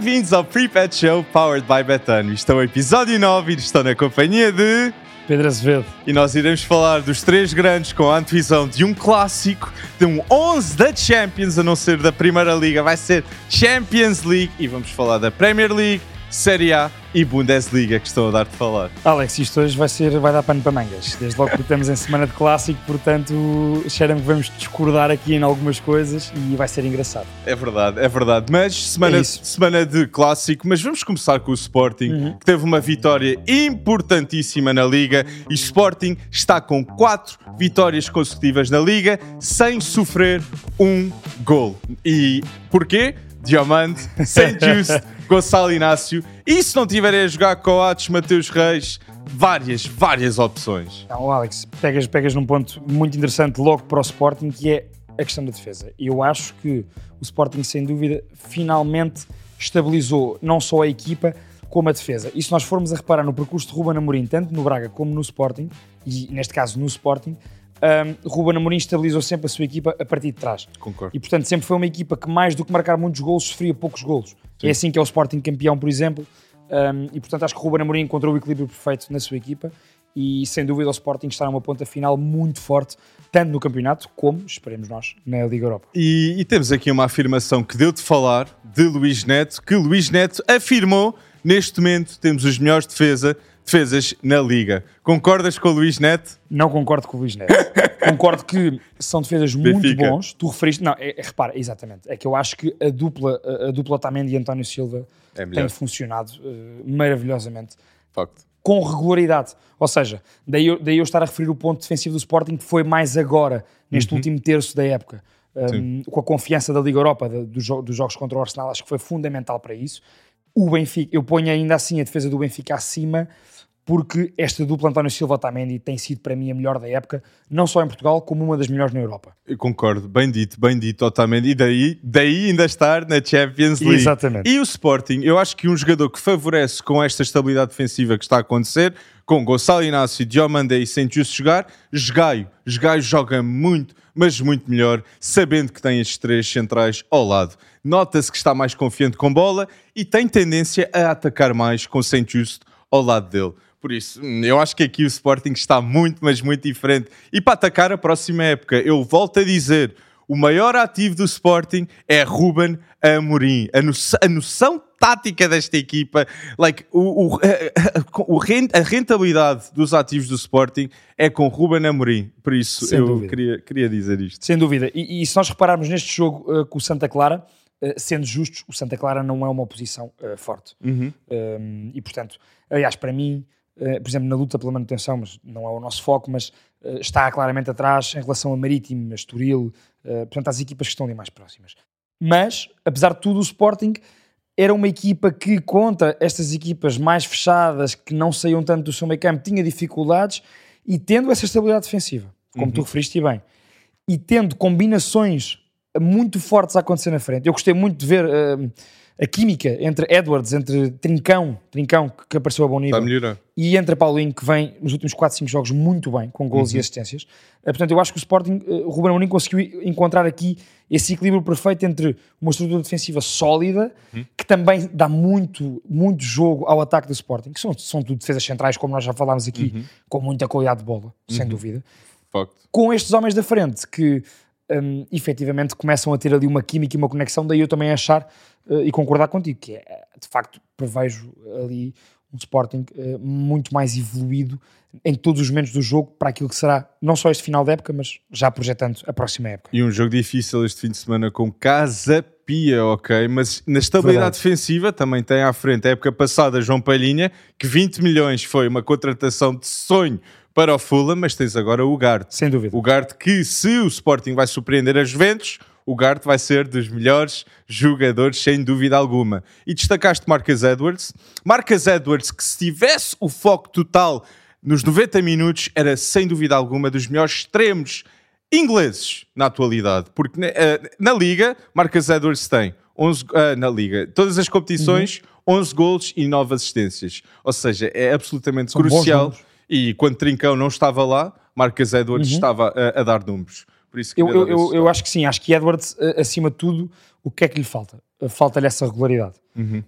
Bem-vindos ao Pre-Pet Show Powered by Betano. Isto é o episódio 9 e estou na companhia de... Pedro Azevedo. E nós iremos falar dos três grandes com a antevisão de um clássico, de um 11 da Champions, a não ser da Primeira Liga, vai ser Champions League e vamos falar da Premier League, Série A e Bundesliga que estão a dar de falar. Alex, isto hoje vai, ser, vai dar pano para mangas. Desde logo que estamos em semana de clássico, portanto, cheira-me que vamos discordar aqui em algumas coisas e vai ser engraçado. É verdade, é verdade. Mas semana, É semana de clássico, mas vamos começar com o Sporting, Uhum. que teve uma vitória importantíssima na Liga e Sporting está com quatro vitórias consecutivas na Liga sem sofrer um gol. E porquê? Diamante, St. Just, Gonçalo Inácio. E se não tiverem a jogar Coates, Mateus Reis, várias, várias opções. Então, Alex, pegas, pegas num ponto muito interessante logo para o Sporting, que é a questão da defesa. Eu acho que o Sporting, sem dúvida, finalmente estabilizou não só a equipa, como a defesa. E se nós formos a reparar no percurso de Ruben Amorim, tanto no Braga como no Sporting, e neste caso no Sporting, um, Ruben Amorim estabilizou sempre a sua equipa a partir de trás. Concordo. E portanto sempre foi uma equipa que mais do que marcar muitos golos, sofria poucos golos. É assim que é o Sporting campeão, por exemplo. Um, e portanto acho que o Ruben Amorim encontrou o equilíbrio perfeito na sua equipa e sem dúvida o Sporting está numa ponta final muito forte, tanto no campeonato como, esperemos nós, na Liga Europa. E, e temos aqui uma afirmação que deu de falar de Luís Neto, que Luís Neto afirmou neste momento temos os melhores defesa, defesas na Liga. Concordas com o Luís Neto? Não concordo com o Luís Neto. concordo que são defesas muito Benfica. bons. Tu referiste. Não, é, é- repara, exatamente. É que eu acho que a dupla, a, a dupla Otamendi e António Silva É tem funcionado eh, maravilhosamente. Facto. com regularidade. Ou seja, daí eu, daí eu estar a referir o ponto defensivo do Sporting que foi mais agora, neste último terço da época. Um, com a confiança da Liga Europa, da- dos, jo- dos jogos contra o Arsenal, acho que foi fundamental para isso. O Benfica, eu ponho ainda assim a defesa do Benfica acima, porque esta dupla António Silva-Otamendi tem sido para mim a melhor da época, não só em Portugal, como uma das melhores na Europa. Eu concordo, bem dito, bem dito, Otamendi. E daí, daí ainda estar na Champions League. Exatamente. E o Sporting, eu acho que um jogador que favorece com esta estabilidade defensiva que está a acontecer, com Gonçalo Inácio, Diomande e Sentius jogar, Jogaio. Jogaio joga muito, mas muito melhor, sabendo que tem estes três centrais ao lado. Nota-se que está mais confiante com bola e tem tendência a atacar mais com Sentius ao lado dele. Por isso, hum, eu acho que aqui o Sporting está muito, mas muito diferente. E para atacar a próxima época, eu volto a dizer: o maior ativo do Sporting é Ruben Amorim. A, noção, a noção tática desta equipa, like, o, o- a, o ren- a rentabilidade dos ativos do Sporting é com Ruben Amorim. Por isso, Sem eu dúvida. queria, queria dizer isto. Sem dúvida. E, e se nós repararmos neste jogo uh, com o Santa Clara, uh, sendo justos, o Santa Clara não é uma oposição uh, forte. Um, e portanto, aliás, para mim, por exemplo, na luta pela manutenção, mas não é o nosso foco, mas uh, está claramente atrás em relação a Marítimo, a Estoril, uh, portanto, às equipas que estão ali mais próximas. Mas, apesar de tudo, o Sporting era uma equipa que, contra estas equipas mais fechadas, que não saíam tanto do seu meio campo, tinha dificuldades e tendo essa estabilidade defensiva, como tu referiste bem, e tendo combinações muito fortes a acontecer na frente. Eu gostei muito de ver hum, a química entre Edwards, entre Trincão, Trincão que, que apareceu a bom nível, a e entre Paulinho, que vem nos últimos 4, 5 jogos muito bem, com gols e assistências. Eh, portanto, eu acho que o Sporting, eh, o Ruben Amorim conseguiu encontrar aqui esse equilíbrio perfeito entre uma estrutura defensiva sólida, que também dá muito, muito jogo ao ataque do Sporting, que são, são tudo defesas centrais, como nós já falámos aqui, com muita qualidade de bola, sem dúvida. Facto. com estes homens da frente que hum, efetivamente começam a ter ali uma química e uma conexão, daí eu também achar eh, e concordar contigo, que é, de facto, prevejo ali um Sporting eh, muito mais evoluído em todos os momentos do jogo para aquilo que será não só este final da época, mas já projetando a próxima época. E um jogo difícil este fim de semana com Casa Pia, ok? Mas na estabilidade Verdade. defensiva também tem à frente a época passada João Palhinha, que 20 milhões foi uma contratação de sonho para o Fulham, mas tens agora o Garte. Sem dúvida. O Garte que, se o Sporting vai surpreender a Juventus, o Garte vai ser dos melhores jogadores, sem dúvida alguma. E destacaste Marcus Edwards. Marcus Edwards, que se tivesse o foco total nos 90 minutos, era sem dúvida alguma dos melhores extremos ingleses na atualidade. Porque na, eh, na Liga, Marcus Edwards tem 11, ah, na Liga, todas as competições, 11 gols e 9 assistências. Ou seja, é absolutamente São crucial. E quando Trincão não estava lá, Marcus Edwards Uhum. estava a, a dar números. Por isso Eu, eu, eu, eu acho que sim, acho que Edwards, acima de tudo, o que é que lhe falta? Falta-lhe essa regularidade.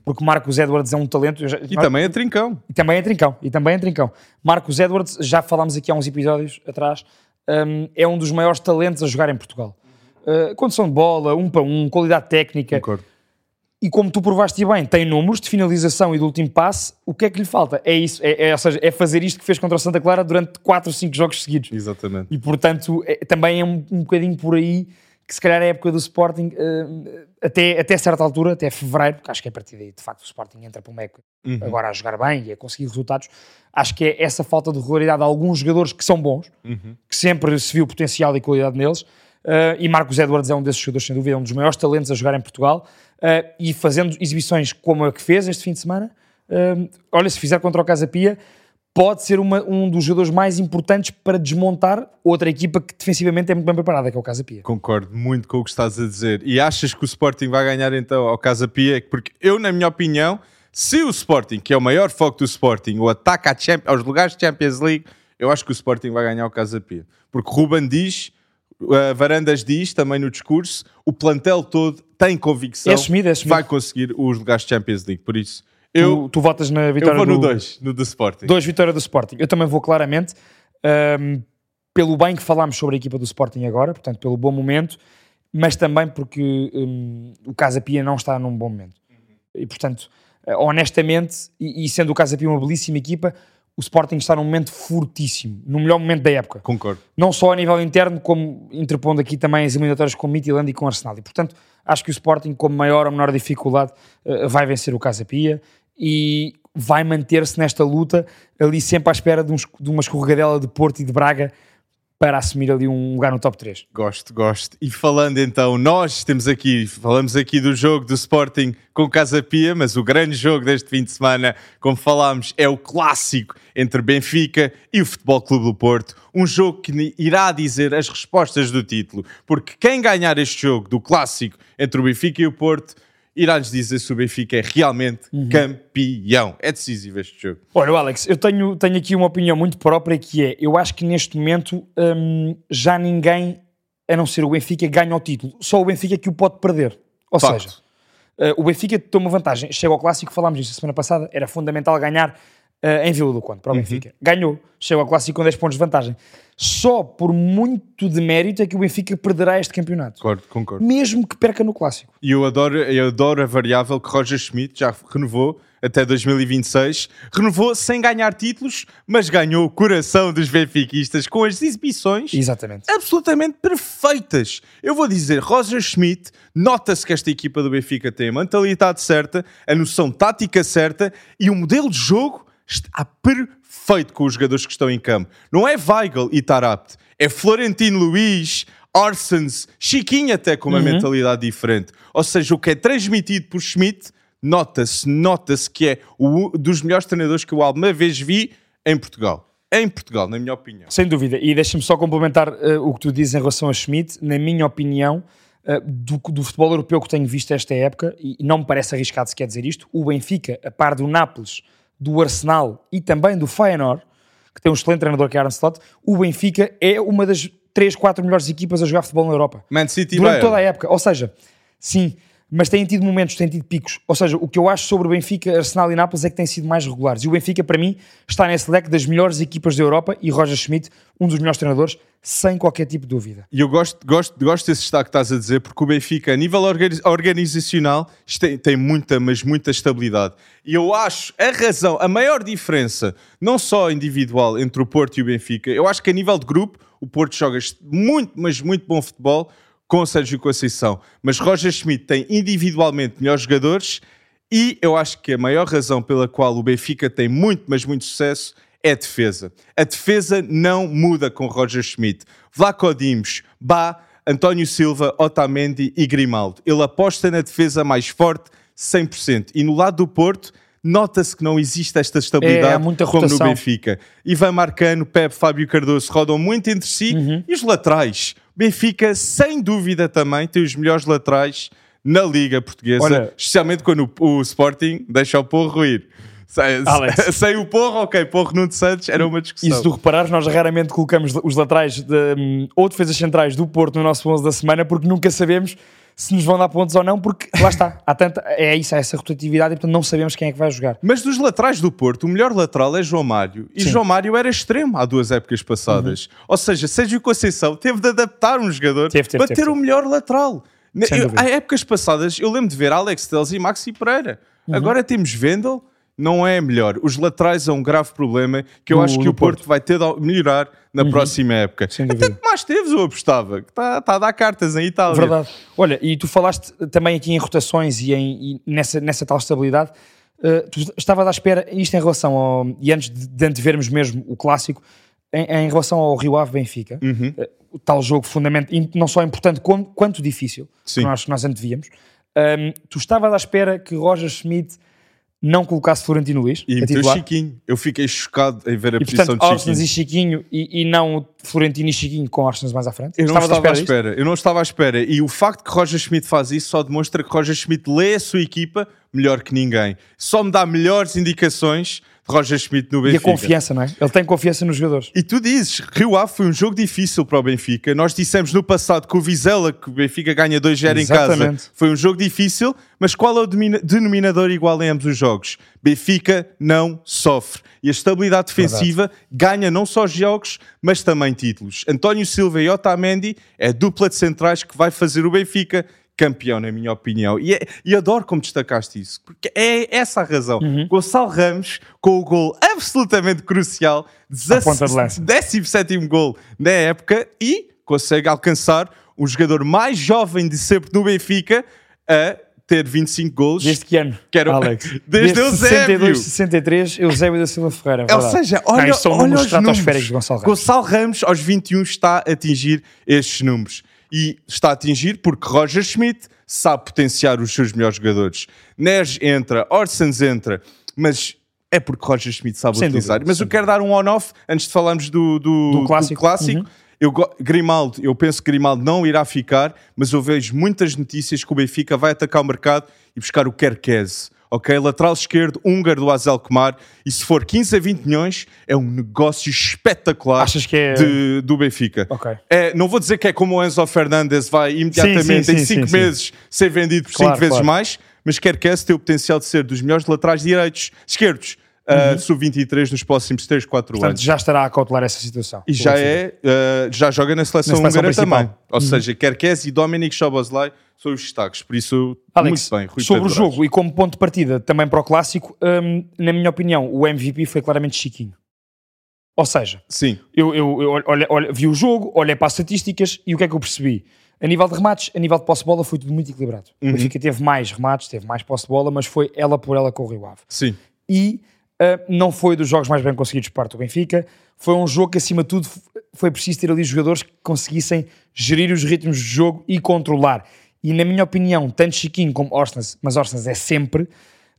Porque Marcos Edwards é um talento. já- E também é trincão. E também é trincão. E também é trincão. Marcos Edwards, já falámos aqui há uns episódios atrás, hum, é um dos maiores talentos a jogar em Portugal. Uh, condição de bola, um para um, qualidade técnica. Concordo. E como tu provaste bem, tem números de finalização e de último passe. O que é que lhe falta? É isso. É, é- ou seja, é fazer isto que fez contra o Santa Clara durante 4 ou 5 jogos seguidos. Exatamente. E portanto, é- também é um, um bocadinho por aí que se calhar a época do Sporting, eh, até, até certa altura, até fevereiro, porque acho que é a partir daí, de facto, o Sporting entra para uma época agora a jogar bem e a conseguir resultados. Acho que é essa falta de regularidade de alguns jogadores que são bons, que sempre se viu potencial e qualidade neles. eh, e Marcos Edwards é um desses jogadores, sem dúvida, é um dos maiores talentos a jogar em Portugal. Eh, e fazendo exibições como a que fez este fim de semana, eh, olha, se fizer contra o Casa Pia, pode ser uma- um dos jogadores mais importantes para desmontar outra equipa que defensivamente é muito bem preparada, que é o Casa Pia. Concordo muito com o que estás a dizer. E achas que o Sporting vai ganhar então ao Casa Pia? Porque eu, na minha opinião, se o Sporting, que é o maior foco do Sporting, o Champ- aos lugares de Champions League, eu acho que o Sporting vai ganhar ao Casa Pia. Porque Ruben diz, uh, Varandas diz também no discurso, o plantel todo tem convicção É assumido, é que assumido. vai conseguir os lugares de Champions League. Por isso, eu, tu, tu votas na eu vitória vou no do 2, no do Sporting. 2 vitória do Sporting. Eu também vou claramente ahm, pelo bem que falámos sobre a equipa do Sporting agora, portanto, pelo bom momento, mas também porque hum, o Casa Pia não está num bom momento. E portanto, eh, honestamente, e, e sendo o Casa Pia uma belíssima equipa, o Sporting está num momento fortíssimo, no melhor momento da época. Concordo. não só a nível interno, como interpondo aqui também as eliminatórias com Midtjylland e com Arsenal. E, portanto, acho que o Sporting, com maior ou menor dificuldade, eh, vai vencer o Casa Pia e vai manter-se nesta luta ali sempre à espera de, uns- de uma escorregadela de Porto e de Braga para assumir ali um lugar no top 3. Gosto, gosto. E falando então, nós temos aqui, falamos aqui do jogo do Sporting com Casa Pia, mas o grande jogo deste fim de semana, como falámos, é o clássico entre Benfica e o Futebol Clube do Porto. Um jogo que irá dizer as respostas do título, porque quem ganhar este jogo do clássico entre o Benfica e o Porto irá-nos dizer se o Benfica é realmente campeão. É decisivo este jogo. Olha, Alex, eu tenho, tenho aqui uma opinião muito própria que é, eu acho que neste momento hum, já ninguém, a não ser o Benfica, ganha o título. Só o Benfica que o pode perder. Ou seja, Uh, o Benfica toma vantagem. Chega ao clássico, falámos disso a semana passada, era fundamental ganhar uh, em Vila do Conde, para o Benfica. Ganhou, chega ao clássico com 10 pontos de vantagem. Só por muito de mérito é que o Benfica perderá este campeonato. Concordo, concordo. Mesmo que perca no clássico. E eu adoro, eu adoro a variável que Roger Schmidt já renovou até 2026. Renovou sem ganhar títulos, mas ganhou o coração dos benfiquistas com as exibições Exatamente. absolutamente perfeitas. Eu vou dizer, Roger Schmidt, nota-se que esta equipa do Benfica tem a mentalidade certa, a noção tática certa e o modelo de jogo está perfeito com os jogadores que estão em campo. Não é Weigl e Tarapt, é Florentino Luiz, Arsens, Chiquinho até com uma mentalidade diferente. Ou seja, o que é transmitido por Schmidt, nota-se, nota-se que é o dos melhores treinadores que eu alguma vez vi em Portugal. Em Portugal, na minha opinião. Sem dúvida. E deixa-me só complementar uh, o que tu dizes em relação a Schmidt. Na minha opinião, uh, do, do futebol europeu que tenho visto esta época, e não me parece arriscado se quer dizer isto, o Benfica, a par do Nápoles, do Arsenal e também do Feyenoord, que tem um excelente treinador que é Arne Slot, o Benfica é uma das 3, 4 melhores equipas a jogar futebol na Europa. Man City Durante Bayern. toda a época. Ou seja, sim, mas têm tido momentos, têm tido picos. Ou seja, o que eu acho sobre o Benfica, Arsenal e Nápoles é que têm sido mais regulares. E o Benfica, para mim, está nesse leque das melhores equipas da Europa e Roger Schmidt, um dos melhores treinadores, sem qualquer tipo de dúvida. E eu gosto, gosto, gosto desse destaque que estás a dizer, porque o Benfica, a nível organi- organizacional, tem, tem muita, mas muita estabilidade. E eu acho a razão, a maior diferença, não só individual entre o Porto e o Benfica, eu acho que a nível de grupo, o Porto joga muito, mas muito bom futebol com o Sérgio Conceição. Mas Roger Schmidt tem individualmente melhores jogadores e eu acho que a maior razão pela qual o Benfica tem muito, mas muito sucesso é a defesa. A defesa não muda com Roger Schmidt. Vlaco Dimos, Bá, António Silva, Otamendi e Grimaldo. Ele aposta na defesa mais forte 100%. E no lado do Porto, nota-se que não existe esta estabilidade É, como no. Benfica. Ivan Marcano, Pepe, Fábio Cardoso rodam muito entre si Uhum. e os laterais. Benfica, sem dúvida também, tem os melhores laterais na Liga Portuguesa, Olha- especialmente quando o, o Sporting deixa o porro ir. Sem, sem o Porro, ok, Porro Nuno Santos era uma discussão. E se tu reparares, nós raramente colocamos os laterais de, hum, ou defesas centrais do Porto no nosso 11 da semana porque nunca sabemos se nos vão dar pontos ou não, porque lá está, há tanta, é isso, há essa rotatividade e portanto não sabemos quem é que vai jogar. Mas dos laterais do Porto, o melhor lateral é João Mário. E Sim. Uhum. João Mário era extremo há duas épocas passadas. Ou seja, Sérgio Conceição teve de adaptar um jogador Teve, teve, para teve, ter o melhor lateral. Eu- há épocas passadas, eu lembro de ver Alex Teles e Maxi Pereira. Uhum. Agora temos Vendel, não é melhor. Os laterais é um grave problema que eu Do- acho que o Porto, Porto. vai ter de melhorar na próxima época. Até que mais teves, eu apostava. Que está tá a dar cartas em Itália. Verdade. Olha, e tu falaste também aqui em rotações e, em, e nessa, nessa tal estabilidade. Uh, tu estavas à espera, isto em relação ao. E antes de, de antevermos mesmo o clássico, em, em relação ao Rio Ave Benfica, Uhum. uh, o tal jogo fundamental, não só importante como, quanto difícil, Sim. que nós, que nós antevíamos, um, tu estavas à espera que Roger Schmidt não colocasse Florentino Luís E a meteu. Chiquinho. Eu fiquei chocado em ver a E posição portanto, de Orsnes Chiquinho. e Chiquinho e, e não o Florentino e Chiquinho com Orsnes mais à frente. Eu não Estavas estava à disto? espera. Eu não estava à espera. E o facto que Roger Schmidt faz isso só demonstra que Roger Schmidt lê a sua equipa melhor que ninguém. Só me dá melhores indicações Roger Schmidt no E a Benfica. confiança, não é? Ele tem confiança nos jogadores. E tu dizes, Rio Ave foi um jogo difícil para o Benfica. Nós dissemos no passado que o Vizela, que o Benfica ganha 2-0 em casa, foi um jogo difícil, mas qual é o denominador igual em ambos os jogos? Benfica não sofre. E a estabilidade defensiva ganha não só jogos, mas também títulos. António Silva e Otamendi é a dupla de centrais que vai fazer o Benfica campeão, na minha opinião. E, é- e adoro como destacaste isso, porque é essa a razão. Uhum. Gonçalo Ramos, com o gol absolutamente crucial, À ponta de lança. 17 gol na época e consegue alcançar o jogador mais jovem de sempre no Benfica a ter 25 gols. Desde que ano? Quero- Alex. Desde Eusébio. 62, 63, Eusébio da Silva Ferreira. Ou verdade. seja, Não, olha, são olha números os estratosféricos de números. Gonçalo Ramos. Gonçalo Ramos, aos 21, está a atingir estes números. E está a atingir porque Roger Schmidt sabe potenciar os seus melhores jogadores. Neres entra, Orsens entra, mas é porque Roger Schmidt sabe Sem utilizar. dúvida, mas eu quero dar um on-off antes de falarmos do, do, Do clássico. Uhum. Eu, Grimaldo, eu penso que Grimaldo não irá ficar, mas eu vejo muitas notícias que o Benfica vai atacar o mercado e buscar o Kerkez. Ok? Lateral esquerdo, húngaro do Azel Kumar. E se for 15 a 20 milhões, é um negócio espetacular Achas que é- de- do Benfica. Ok. É, não vou dizer que é como o Enzo Fernandes vai imediatamente sim, em sim, 5 sim, sim. meses ser vendido por 5 Claro, vezes claro. mais, mas Kerkez tem o potencial de ser dos melhores laterais direitos, esquerdos, uh, sub-23 nos próximos 3, 4 Uhum. Portanto, anos. já estará a cautelar essa situação. E já é, uh, já joga na seleção, Na seleção húngara principal. também. Ou seja, Kerkez e Dominic Szoboszlai são os destaques. Por isso, Alex, muito bem. Rui sobre Pedro o jogo e como ponto de partida também para o clássico, hum, na minha opinião, o MVP foi claramente Chiquinho. Ou seja, Sim, eu, eu, eu olha- vi o jogo, olhei para as estatísticas e o que é que eu percebi? A nível de remates, a nível de posse de bola, foi tudo muito equilibrado. Uhum. O Benfica teve mais remates, teve mais posse de bola, mas foi ela por ela com o Rio Ave. sim. e uh, não foi dos jogos mais bem conseguidos por parte do Benfica. Foi um jogo que, acima de tudo, foi preciso ter ali jogadores que conseguissem gerir os ritmos de jogo e controlar. E, na minha opinião, tanto Chiquinho como Orsnes, mas Orsnes é sempre,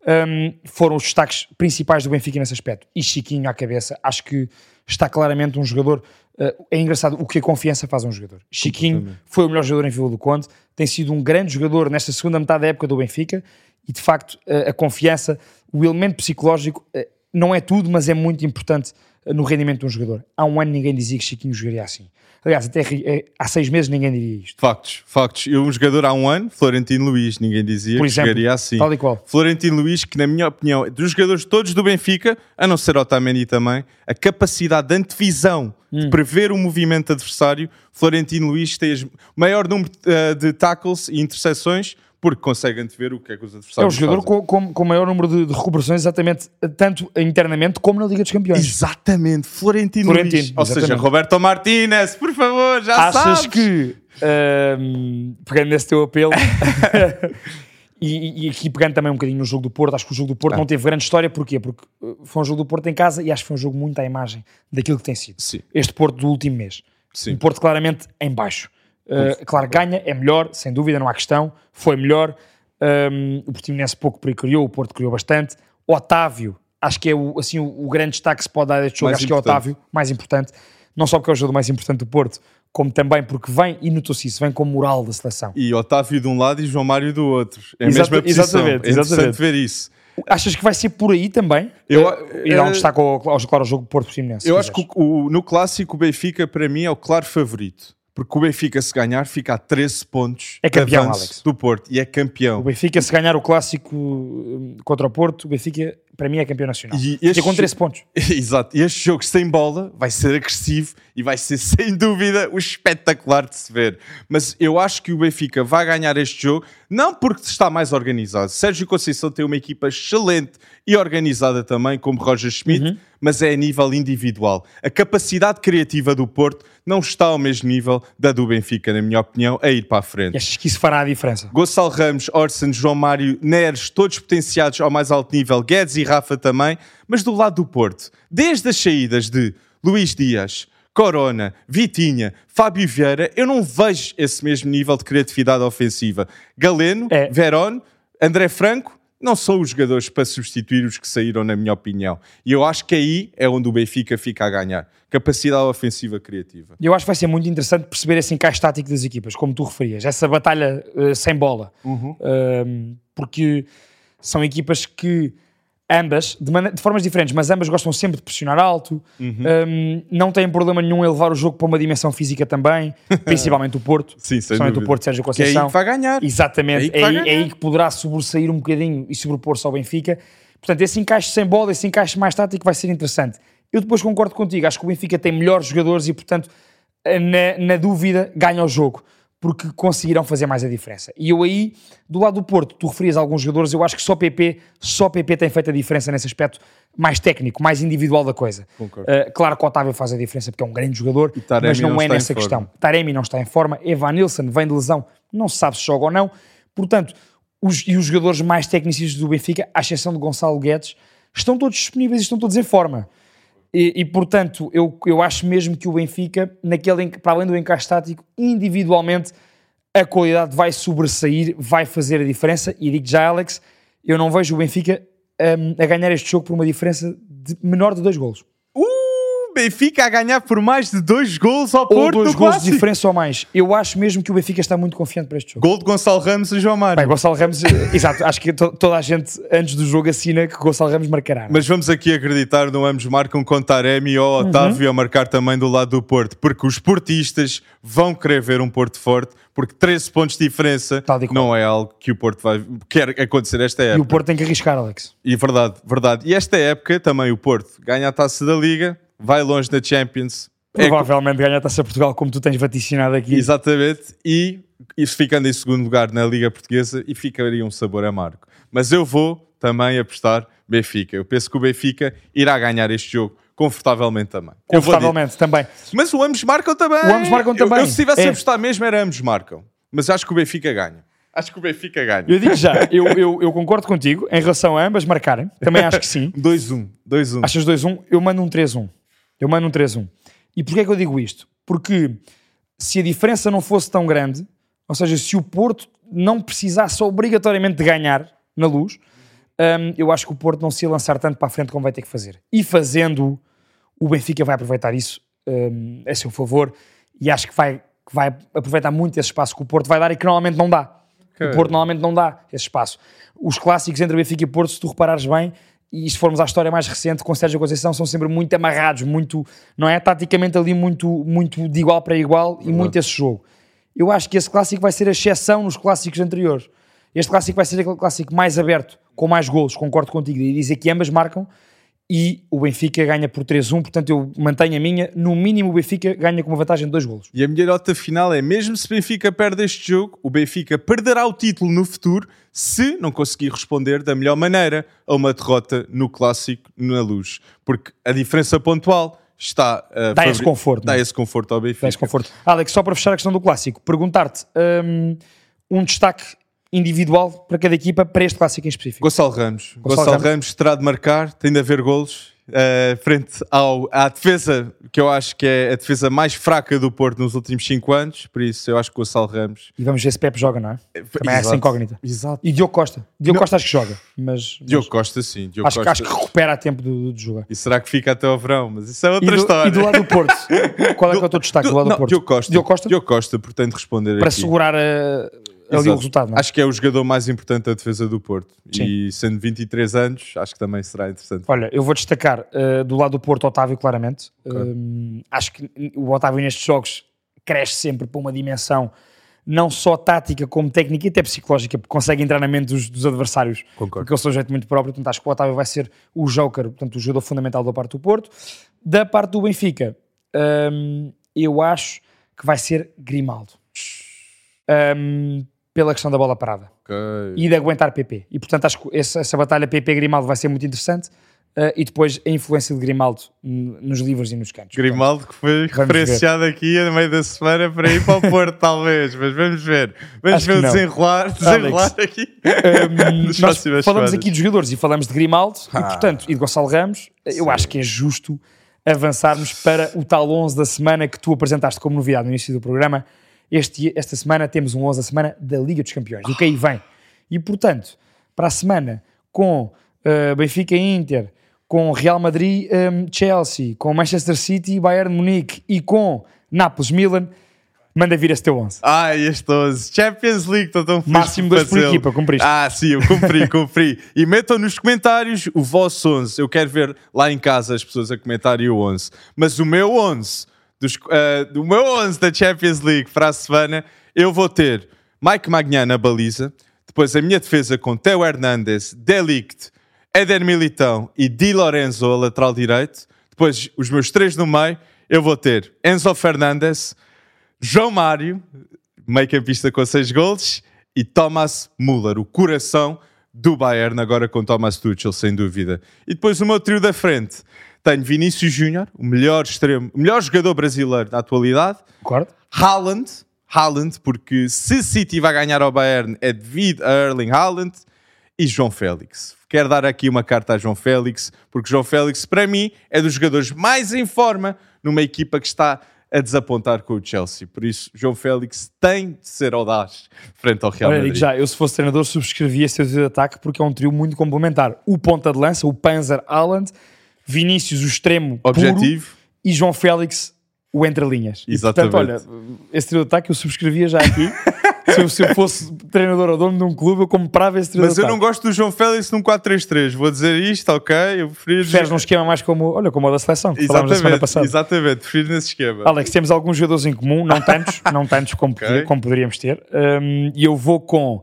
um, foram os destaques principais do Benfica nesse aspecto. E Chiquinho à cabeça, acho que está claramente um jogador. uh, é engraçado o que a confiança faz a um jogador. Chiquinho foi o melhor jogador em Vila do Conde, tem sido um grande jogador nesta segunda metade da época do Benfica e de facto a confiança, o elemento psicológico uh, não é tudo, mas é muito importante uh, no rendimento de um jogador. Há um ano ninguém dizia que Chiquinho jogaria assim. Aliás, até eh, há seis meses ninguém diria isto. Factos, factos. Eu, um jogador há um ano, Florentino Luís, ninguém dizia Por que exemplo, jogaria assim. tal e qual. Florentino Luís, que na minha opinião, dos jogadores todos do Benfica, a não ser Otamendi também, a capacidade de antevisão, Hum. de prever o movimento adversário, Florentino Luís tem o maior número eh, de tackles e interseções, porque consegue antever o que é que os É o adversários jogador fazem. com, com, com o maior número de, de recuperações, exatamente, tanto internamente como na Liga dos Campeões. Exatamente, Florentino, Florentino, Luís. Ou seja. Roberto Martínez, por favor, já Achas sabes. que, ahm, pegando nesse teu apelo, e, e aqui pegando também um bocadinho no jogo do Porto, acho que o jogo do Porto Ah. não teve grande história, porquê? Porque uh, foi um jogo do Porto em casa e acho que foi um jogo muito à imagem daquilo que tem sido. Sim, Este Porto do último mês. sim. O Porto claramente em baixo. Uh, claro, ganha, é melhor, sem dúvida, não há questão. Foi melhor. Um, o Portimonense pouco criou, o Porto criou bastante. Otávio, acho que é o, assim, o, o grande destaque que se pode dar deste jogo. Mais acho que é o importante. Otávio, mais importante. Não só porque é o jogador mais importante do Porto, como também porque vem, e notou-se isso, vem com moral da seleção. E Otávio de um lado e João Mário do outro. É a mesma posição. exatamente, é interessante exatamente. ver isso. Achas que vai ser por aí também? Eu- e dá um eh, destaque ao, ao, claro, ao jogo Porto Portimonense. Eu acho que o- no clássico o Benfica, para mim, é o claro favorito. Porque o Benfica, se ganhar, fica a 13 pontos É campeão, Alex. do Porto. E é o campeão. Benfica, se ganhar o clássico hum, contra o Porto, o Benfica, para mim, é campeão nacional. E este com 13 pontos. Exato. E este jogo sem bola vai ser agressivo e vai ser, sem dúvida, o espetacular de se ver. Mas eu acho que o Benfica vai ganhar este jogo, não porque está mais organizado. Sérgio Conceição tem uma equipa excelente e organizada também, como Roger Schmidt, Uhum. mas é a nível individual. A capacidade criativa do Porto não está ao mesmo nível da do Benfica, na minha opinião, a ir para a frente. E achas que isso fará a diferença? Gonçalo Ramos, Orson, João Mário, Neres, todos potenciados ao mais alto nível, Guedes e Rafa também, mas do lado do Porto, desde as saídas de Luís Dias, Corona, Vitinha, Fábio Vieira, eu não vejo esse mesmo nível de criatividade ofensiva. Galeno, É. Verón, André Franco, não são os jogadores para substituir os que saíram, na minha opinião. E eu acho que aí é onde o Benfica fica a ganhar. Capacidade ofensiva criativa. Eu acho que vai ser muito interessante perceber esse encaixe tático das equipas, como tu referias, essa batalha eh, sem bola. Um, porque são equipas que ambas, de, de formas diferentes, mas ambas gostam sempre de pressionar alto, um, não têm problema nenhum em levar o jogo para uma dimensão física também, principalmente o Porto. Sim, principalmente dúvida. o Porto Sérgio Que é aí Conceição. que vai ganhar. Exatamente, É aí que é é ganhar. aí que poderá sobressair um bocadinho e sobrepor-se ao Benfica. Portanto, esse encaixe sem bola, esse encaixe mais tático vai ser interessante. Eu depois concordo contigo, acho que o Benfica tem melhores jogadores e, portanto, na, na dúvida, ganha o jogo, porque conseguirão fazer mais a diferença. E eu aí, do lado do Porto, tu referias a alguns jogadores, eu acho que só PP, só PP tem feito a diferença nesse aspecto mais técnico, mais individual da coisa. Uh, claro que o Otávio faz a diferença porque é um grande jogador, mas não, não é nessa forma. questão. Taremi não está em forma, Evan Nilsson vem de lesão, não se sabe se joga ou não. Portanto, os, e os jogadores mais técnicos do Benfica, à exceção de Gonçalo Guedes, estão todos disponíveis e estão todos em forma. E, e, portanto, eu, eu acho mesmo que o Benfica, naquele, para além do encaixe tático, individualmente, a qualidade vai sobressair, vai fazer a diferença. E digo já, Alex, eu não vejo o Benfica hum, a ganhar este jogo por uma diferença de menor de dois golos. Benfica a ganhar por mais de dois gols ao Ou Porto dois no golos de diferença ou mais. Eu acho mesmo que o Benfica está muito confiante para este jogo. Gol de Gonçalo Ramos e João Mário. Bem, Gonçalo Ramos, eh, exato, acho que to- toda a gente antes do jogo assina que Gonçalo Ramos marcará. é? Mas vamos aqui acreditar no ambos marcam com Taremi ou Uhum. Otávio a marcar também do lado do Porto, porque os portistas vão querer ver um Porto forte, porque 13 pontos de diferença e não é algo que o Porto vai quer acontecer esta E época. o Porto tem que arriscar, Alex. E verdade, verdade. E esta época também o Porto ganha a taça da Liga, vai longe da Champions. É Provavelmente ganha a Taça Portugal, como tu tens vaticinado aqui. Exatamente, e, e ficando em segundo lugar na Liga Portuguesa e ficaria um sabor amargo. Mas eu vou também apostar Benfica. Eu penso que o Benfica irá ganhar este jogo confortavelmente também. Eu Confortavelmente, também. Mas o ambos marcam também. O ambos marcam Eu- também. Eu, se tivesse É. a apostar mesmo era ambos marcam. Mas acho que o Benfica ganha. Acho que o Benfica ganha. Eu digo já, eu, eu, eu concordo contigo em relação a ambas marcarem. Também acho que sim. 2-1. 2-1. Achas 2-1? Eu mando um 3-1. Eu mando um 3-1. E porquê é que eu digo isto? Porque se a diferença não fosse tão grande, ou seja, se o Porto não precisasse obrigatoriamente de ganhar na luz, hum, eu acho que o Porto não se ia lançar tanto para a frente como vai ter que fazer. E fazendo, o Benfica vai aproveitar isso hum, a seu favor e acho que vai, que vai aproveitar muito esse espaço que o Porto vai dar e que normalmente não dá. O Porto normalmente não dá esse espaço. Os clássicos entre Benfica e Porto, se tu reparares bem, e se formos à história mais recente, com Sérgio Conceição, são sempre muito amarrados, muito, não é? Taticamente ali muito, muito de igual para igual e muito esse jogo. Eu acho que esse clássico vai ser a exceção nos clássicos anteriores. Este clássico vai ser aquele clássico mais aberto, com mais golos, concordo contigo, e dizer que ambas marcam e o Benfica ganha por 3-1, portanto eu mantenho a minha, no mínimo o Benfica ganha com uma vantagem de dois golos. E a minha nota final é: mesmo se Benfica perde este jogo, o Benfica perderá o título no futuro se não conseguir responder da melhor maneira a uma derrota no clássico na luz. Porque a diferença pontual está a Dá esse conforto, Dá não é? esse conforto ao Benfica. Tens conforto. Alex, só para fechar a questão do clássico, perguntar-te hum, um, destaque individual para cada equipa para este clássico em específico. Gonçalo Ramos. Gonçalo Gonçalo, Ramos. Ramos. terá de marcar, tem de haver golos. eh, frente ao, à defesa, que eu acho que é a defesa mais fraca do Porto nos últimos 5 anos, por isso eu acho que o Gonçalo Ramos. E vamos ver se Pepe joga, não é? Também é essa Exato. incógnita. Exato. E Diogo Costa. Diogo Costa acho que joga, mas, Diogo mas Costa, sim. Diogo acho, que- Costa. acho que recupera a tempo do, do jogo. E será que fica até ao verão? Mas isso é E outra do, história. e do lado do Porto, qual é que é o teu destaque do, lado não, do Porto? Diogo Costa. Diogo Costa? Diogo Costa, portanto, responder para aqui. segurar a, ali o resultado. É? Acho que é o jogador mais importante da defesa do Porto. Sim. E sendo 23 anos, acho que também será interessante. Olha, eu vou destacar eh, do lado do Porto Otávio, claramente. Um, acho que o Otávio nestes jogos cresce sempre para uma dimensão não só tática como técnica e até psicológica, porque consegue entrar na mente dos, dos adversários, Concordo. porque eu sou um jeito muito próprio, portanto acho que o Otávio vai ser o joker, portanto o jogador fundamental da parte do Porto. Da parte do Benfica, hum, eu acho que vai ser Grimaldo. Hum, pela questão da bola parada Ok. e de aguentar PP. E portanto acho que essa, essa batalha PP-Grimaldo vai ser muito interessante. eh, e depois a influência de Grimaldo nos livros e nos cantos. Grimaldo que foi referenciado aqui no meio da semana para ir para o Porto, talvez, mas vamos ver. Vamos Acho ver o desenrolar, desenrolar aqui Hum, nas nós falamos aqui dos jogadores e falamos de Grimaldo e Ah. portanto e de Gonçalo Ramos. Eu acho que é justo avançarmos para o tal 11 da semana que tu apresentaste como novidade no início do programa. Este, esta semana temos um 11 da semana da Liga dos Campeões, o que aí vem. E portanto, para a semana com uh, Benfica e Inter, com Real Madrid, um, Chelsea, com Manchester City, Bayern Munique e com Nápoles, Milan, manda vir esse teu 11. Ai, este 11. Champions League, estou tão feliz Máximo dois por fazê-lo. equipa, cumpriste. Ah, sim, eu cumpri, cumpri. E metam nos comentários o vosso 11. Eu quero ver lá em casa as pessoas a comentarem o 11. Mas o meu 11, dos, ah, do meu 11 da Champions League para a semana, eu vou ter Mike Magnan na baliza, depois a minha defesa com Theo Hernandes, Delict, Éder Militão e Di Lorenzo, a lateral direito. Depois, os meus três no meio, eu vou ter Enzo Fernandes, João Mário, meio campista com 6 gols, e Thomas Müller, o coração do Bayern, agora com Thomas Tuchel, sem dúvida. E depois o meu trio da frente, tenho Vinícius Júnior, o melhor extremo, o melhor jogador brasileiro da atualidade, Concordo? Haaland, Haaland, porque se City vai ganhar ao Bayern é devido a Erling Haaland e João Félix. Quero dar aqui uma carta a João Félix, porque João Félix, para mim, é dos jogadores mais em forma numa equipa que está a desapontar com o Chelsea. Por isso, João Félix tem de ser audaz frente ao Real Olha, Madrid. digo já, eu se fosse treinador subscrevia esse trio de ataque porque é um trio muito complementar. O ponta de lança, o Panzer Haaland, Vinícius, o extremo puro, Objetivo, e João Félix, o entre-linhas. E, Exatamente. Portanto, olha, esse trio de ataque eu subscrevia já aqui. se, eu, se eu fosse treinador ou dono de um clube, eu comprava esse trio mas de eu ataque. não gosto do João Félix num 4-3-3. Vou dizer isto, ok? Eu prefiro... Preferes num esquema mais como, olha, como o da seleção, que falámos na semana Exatamente, passada. exatamente. Prefiro nesse esquema. Alex, temos alguns jogadores em comum, não tantos, não tantos como, Ok. poder- como poderíamos ter. Um, e eu vou com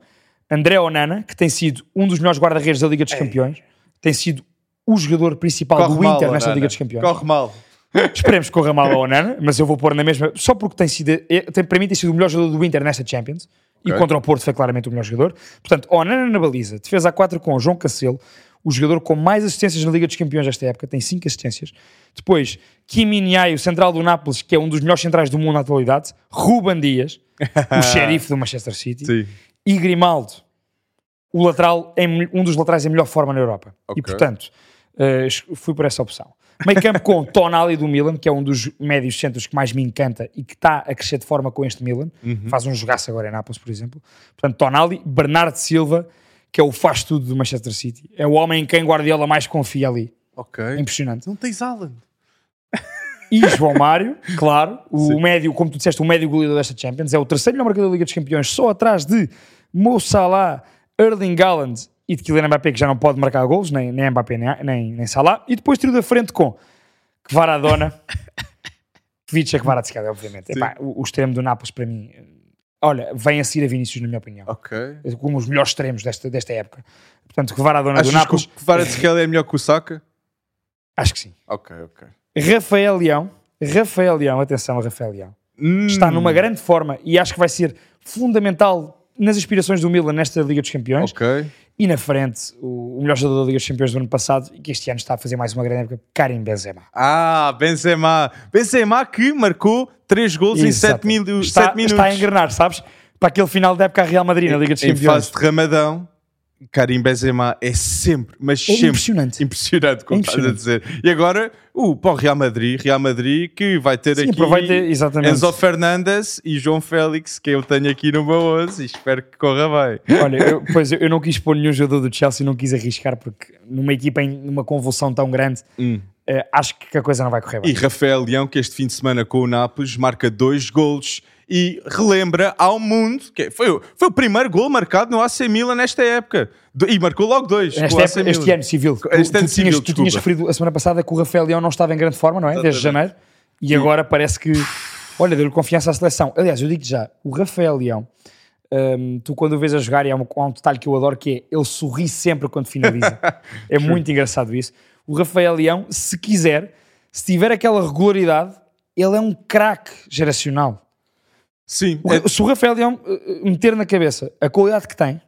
André Onana, que tem sido um dos melhores guarda-redes da Liga dos Campeões, tem sido o jogador principal Corre do mal, Inter nesta. Liga dos Campeões. Corre mal. Esperemos que corra mal ao Onana, mas eu vou pôr na mesma, só porque tem sido, é- tem, para mim tem sido o melhor jogador do Inter nesta Champions. E Ok. contra o Porto foi claramente o melhor jogador. Portanto, Onana na baliza, defesa a 4 com o João Cancelo, o jogador com mais assistências na Liga dos Campeões desta época, tem 5 assistências. Depois, Kim Min-jae, o central do Nápoles, que é um dos melhores centrais do mundo na atualidade. Ruben Dias, o xerife do Manchester City. Sim. E Grimaldo, o lateral, em- um dos laterais em melhor forma na Europa. Ok. E portanto, eh, fui por essa opção. Meio campo com Tonali do Milan, que é um dos médios centros que mais me encanta e que está a crescer de forma com este Milan. Uhum. Faz um jogaço agora em Nápoles, por exemplo. Portanto, Tonali, Bernardo Silva, que é o faz tudo do Manchester City. É o homem em quem Guardiola mais confia ali. Ok. É impressionante. Não tens Alan. E João Mário, claro, o Sim. médio, como tu disseste, o médio goleador desta Champions, é o terceiro melhor marcador da Liga dos Campeões, só atrás de Mo Salah, Erling Haaland e de Kylian Mbappé, que já não pode marcar gols, nem, nem Mbappé, nem, nem, nem Salah. E depois tiro da frente com Kvaradona, Vicha Kvaratskhelia, obviamente. Epá, o, o extremo do Nápoles, para mim, olha, vem a seguir a Vinícius, na minha opinião. Ok. Como os melhores extremos desta, desta época. Portanto, Kvaradona do Achas Nápoles, que o Kvaratskhelia é melhor que o Saka? acho que sim. Ok, ok. Rafael Leão, Rafael Leão, atenção, Rafael Leão. está Hum, numa grande forma e acho que vai ser fundamental nas aspirações do Milan nesta Liga dos Campeões. Ok. E na frente, o, melhor jogador da Liga dos Campeões do ano passado e que este ano está a fazer mais uma grande época, Karim Benzema. Ah, Benzema. Benzema que marcou 3 gols em 7, Exato. mil, está, 7 minutos. está a engrenar, sabes? Para aquele final da época a Real Madrid na Liga dos em Campeões. fase de Ramadão, Karim Benzema é sempre, mas É sempre impressionante. impressionante, como É estás a dizer. E agora, o para o Real Madrid, Real Madrid que vai ter Sim, aqui aproveita, exatamente. Enzo Fernandes e João Félix, que eu tenho aqui no meu 11 e espero que corra bem. Olha, eu, pois eu, não quis pôr nenhum jogador do Chelsea, não quis arriscar, porque numa equipa em numa convulsão tão grande, eh, acho que a coisa não vai correr bem. E Rafael Leão, que este fim de semana com o Nápoles marca dois golos e relembra ao mundo que foi, o- foi o primeiro gol marcado no AC Milan nesta época. E marcou logo dois. época- este Milan. ano civil. Tu- Este ano tu, civil, tinhas, tu tinhas referido a semana passada que o Rafael Leão não estava em grande forma, não é? Desde janeiro. E agora parece que, olha, deu-lhe confiança à seleção. Aliás, eu digo já, o Rafael Leão, hum, tu quando o vês a jogar, e há um, há um detalhe que eu adoro que é ele sorri sempre quando finaliza. é muito engraçado isso. O Rafael Leão, se quiser, se tiver aquela regularidade, ele é um craque geracional. Sim, O- é- Se o Rafael Leão uh, meter na cabeça a qualidade que tem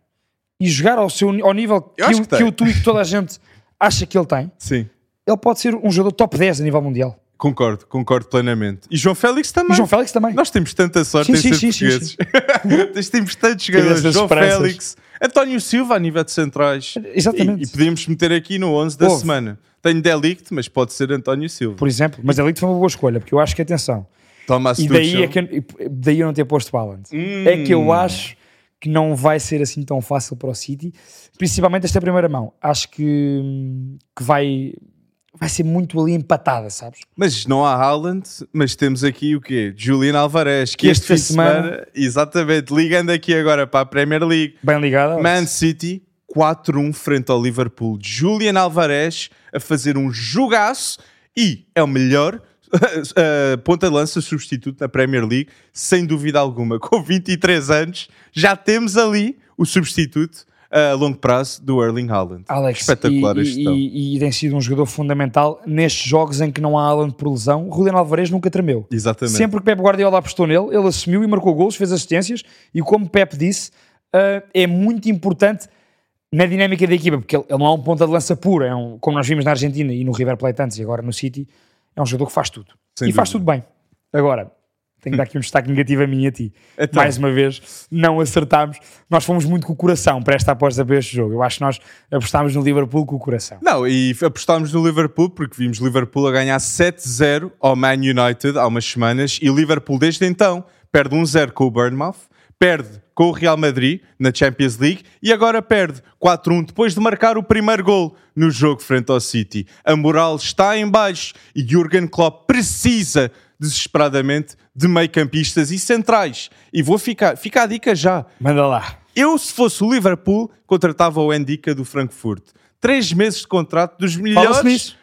e jogar ao, seu, ao nível que, Eu que que eu, tu e que toda a gente acha que ele tem, sim. ele pode ser um jogador top 10 a nível mundial. Concordo, concordo plenamente. E João Félix também. E João Félix também. Nós temos tanta sorte Sim, em sim, ser sim, sim, portugueses. Temos tantos jogadores. João esperanças. Félix, António Silva a nível de centrais. Exatamente. E, e podíamos meter aqui no 11 da Houve. semana. Tenho Delict, mas pode ser António Silva. Por exemplo, mas ali foi uma boa escolha, porque eu acho que, atenção, Thomas e daí, Tuchel. é que eu, daí eu não ter posto Haaland, Hum. é que eu acho que não vai ser assim tão fácil para o City, principalmente esta primeira mão. Acho que, que vai, vai ser muito ali empatada, sabes? Mas não há Haaland, mas temos aqui o quê? Julian Alvarez, que Esta este fim de semana- semana, exatamente, ligando aqui agora para a Premier League, Bem ligada. Alex. Man City 4-1 frente ao Liverpool. Julian Alvarez a fazer um jogaço e é o melhor uh, ponta de lança substituto na Premier League, sem dúvida alguma. Com 23 anos, já temos ali o substituto uh, a longo prazo do Erling Haaland. Alex, Espetacular e, gestão. e, e tem sido um jogador fundamental nestes jogos em que não há Haaland por lesão. O Julián Alvarez nunca tremeu. Exatamente. Sempre que Pep Guardiola apostou nele, ele assumiu e marcou gols, fez assistências e como Pep disse, ah, é muito importante na dinâmica da equipa, porque ele, ele não é um ponta de lança puro, é um, como nós vimos na Argentina e no River Plate antes e agora no City, é um jogador que faz tudo. Sem e faz dúvida. tudo bem. Agora, tenho que dar aqui um destaque negativo a mim e a ti. Então. Mais uma vez, não acertámos. Nós fomos muito com o coração para esta aposta para este jogo. Eu acho que nós apostámos no Liverpool com o coração. Não, e apostámos no Liverpool porque vimos Liverpool a ganhar 7-0 ao Man United há umas semanas e Liverpool desde então perde 1-0 com o Bournemouth, perde com o Real Madrid na Champions League e agora perde 4-1 depois de marcar o primeiro gol no jogo frente ao City. A moral está em baixo e Jurgen Klopp precisa desesperadamente de meio-campistas e centrais. E vou ficar, fica a dica já. Manda lá. Eu, se fosse o Liverpool, contratava o Endica do Frankfurt. Três meses de contrato dos melhores.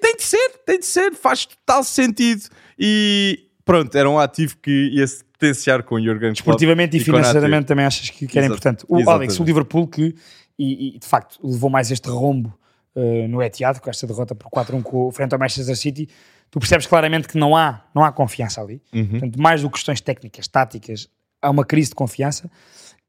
tem de ser, tem de ser, faz total sentido. E pronto, era um ativo que ia potenciar com o Jurgen Klopp. Esportivamente e, Nath. financeiramente também achas que, que era Exato. importante. O Exatamente. Alex, o Liverpool que, e, e, de facto, levou mais este rombo eh, no Etihad, com esta derrota por 4-1 com, frente ao Manchester City, tu percebes claramente que não há, não há confiança ali. Uhum. Portanto, mais do que questões técnicas, táticas, há uma crise de confiança.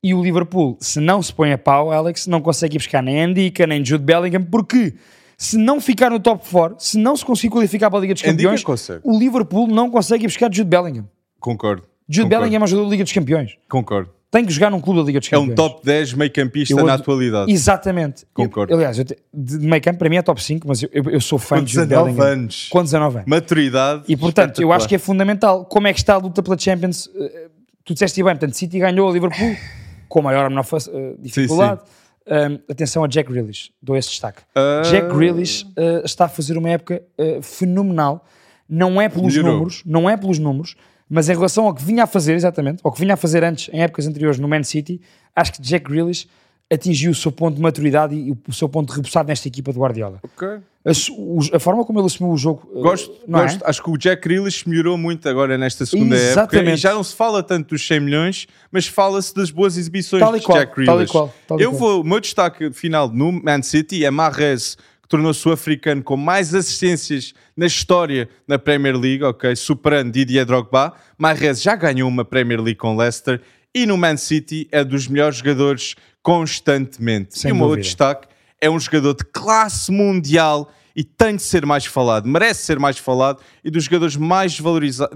E o Liverpool, se não se põe a pau, Alex, não consegue ir buscar nem Andica, nem Jude Bellingham, porque se não ficar no top 4, se não se conseguir qualificar para a Liga dos Campeões, o Liverpool não consegue ir buscar Jude Bellingham. Concordo. Jude concordo. Bellingham é um jogador da Liga dos Campeões. Concordo. Tem que jogar num clube da Liga dos É Campeões. um top 10 meio-campista Eu na ad- atualidade. Exatamente. Concordo. Eu- aliás, eu te- de meio campo, para mim é top 5, mas eu, eu, eu sou fã Com de Jude 19 Bellingham. anos. Com 19 anos. Maturidade. E portanto, eu acho que é fundamental. Como é que está a luta pela Champions? Eh, Tu disseste bem, portanto, City ganhou a Liverpool com maior ou menor fa- eh, dificuldade. Um, atenção a Jack Grealish, dou esse destaque. Ah. Jack Grealish eh, está a fazer uma época eh, fenomenal. Não é pelos Melhorou. números, não é pelos números, mas em relação ao que vinha a fazer, exatamente, ao que vinha a fazer antes, em épocas anteriores no Man City, acho que Jack Grealish atingiu o seu ponto de maturidade e o seu ponto de repousado nesta equipa do Guardiola. Ok. A, a forma como ele assumiu o jogo, eh, Gosto, é? gosto. Acho que o Jack Grealish melhorou muito agora nesta segunda época. Exatamente. E já não se fala tanto dos 100 milhões, mas fala-se das boas exibições de Jack tal e Grealish. qual, tal e Eu qual. vou, o meu destaque final no Man City é Mahrez, que tornou-se o africano com mais assistências na história na Premier League, ok? Superando Didier Drogba. Mahrez já ganhou uma Premier League com Leicester e no Man City é dos melhores jogadores constantemente. Sem e o meu destaque é um jogador de classe mundial e tem de ser mais falado, merece ser mais falado e dos jogadores mais valorizados,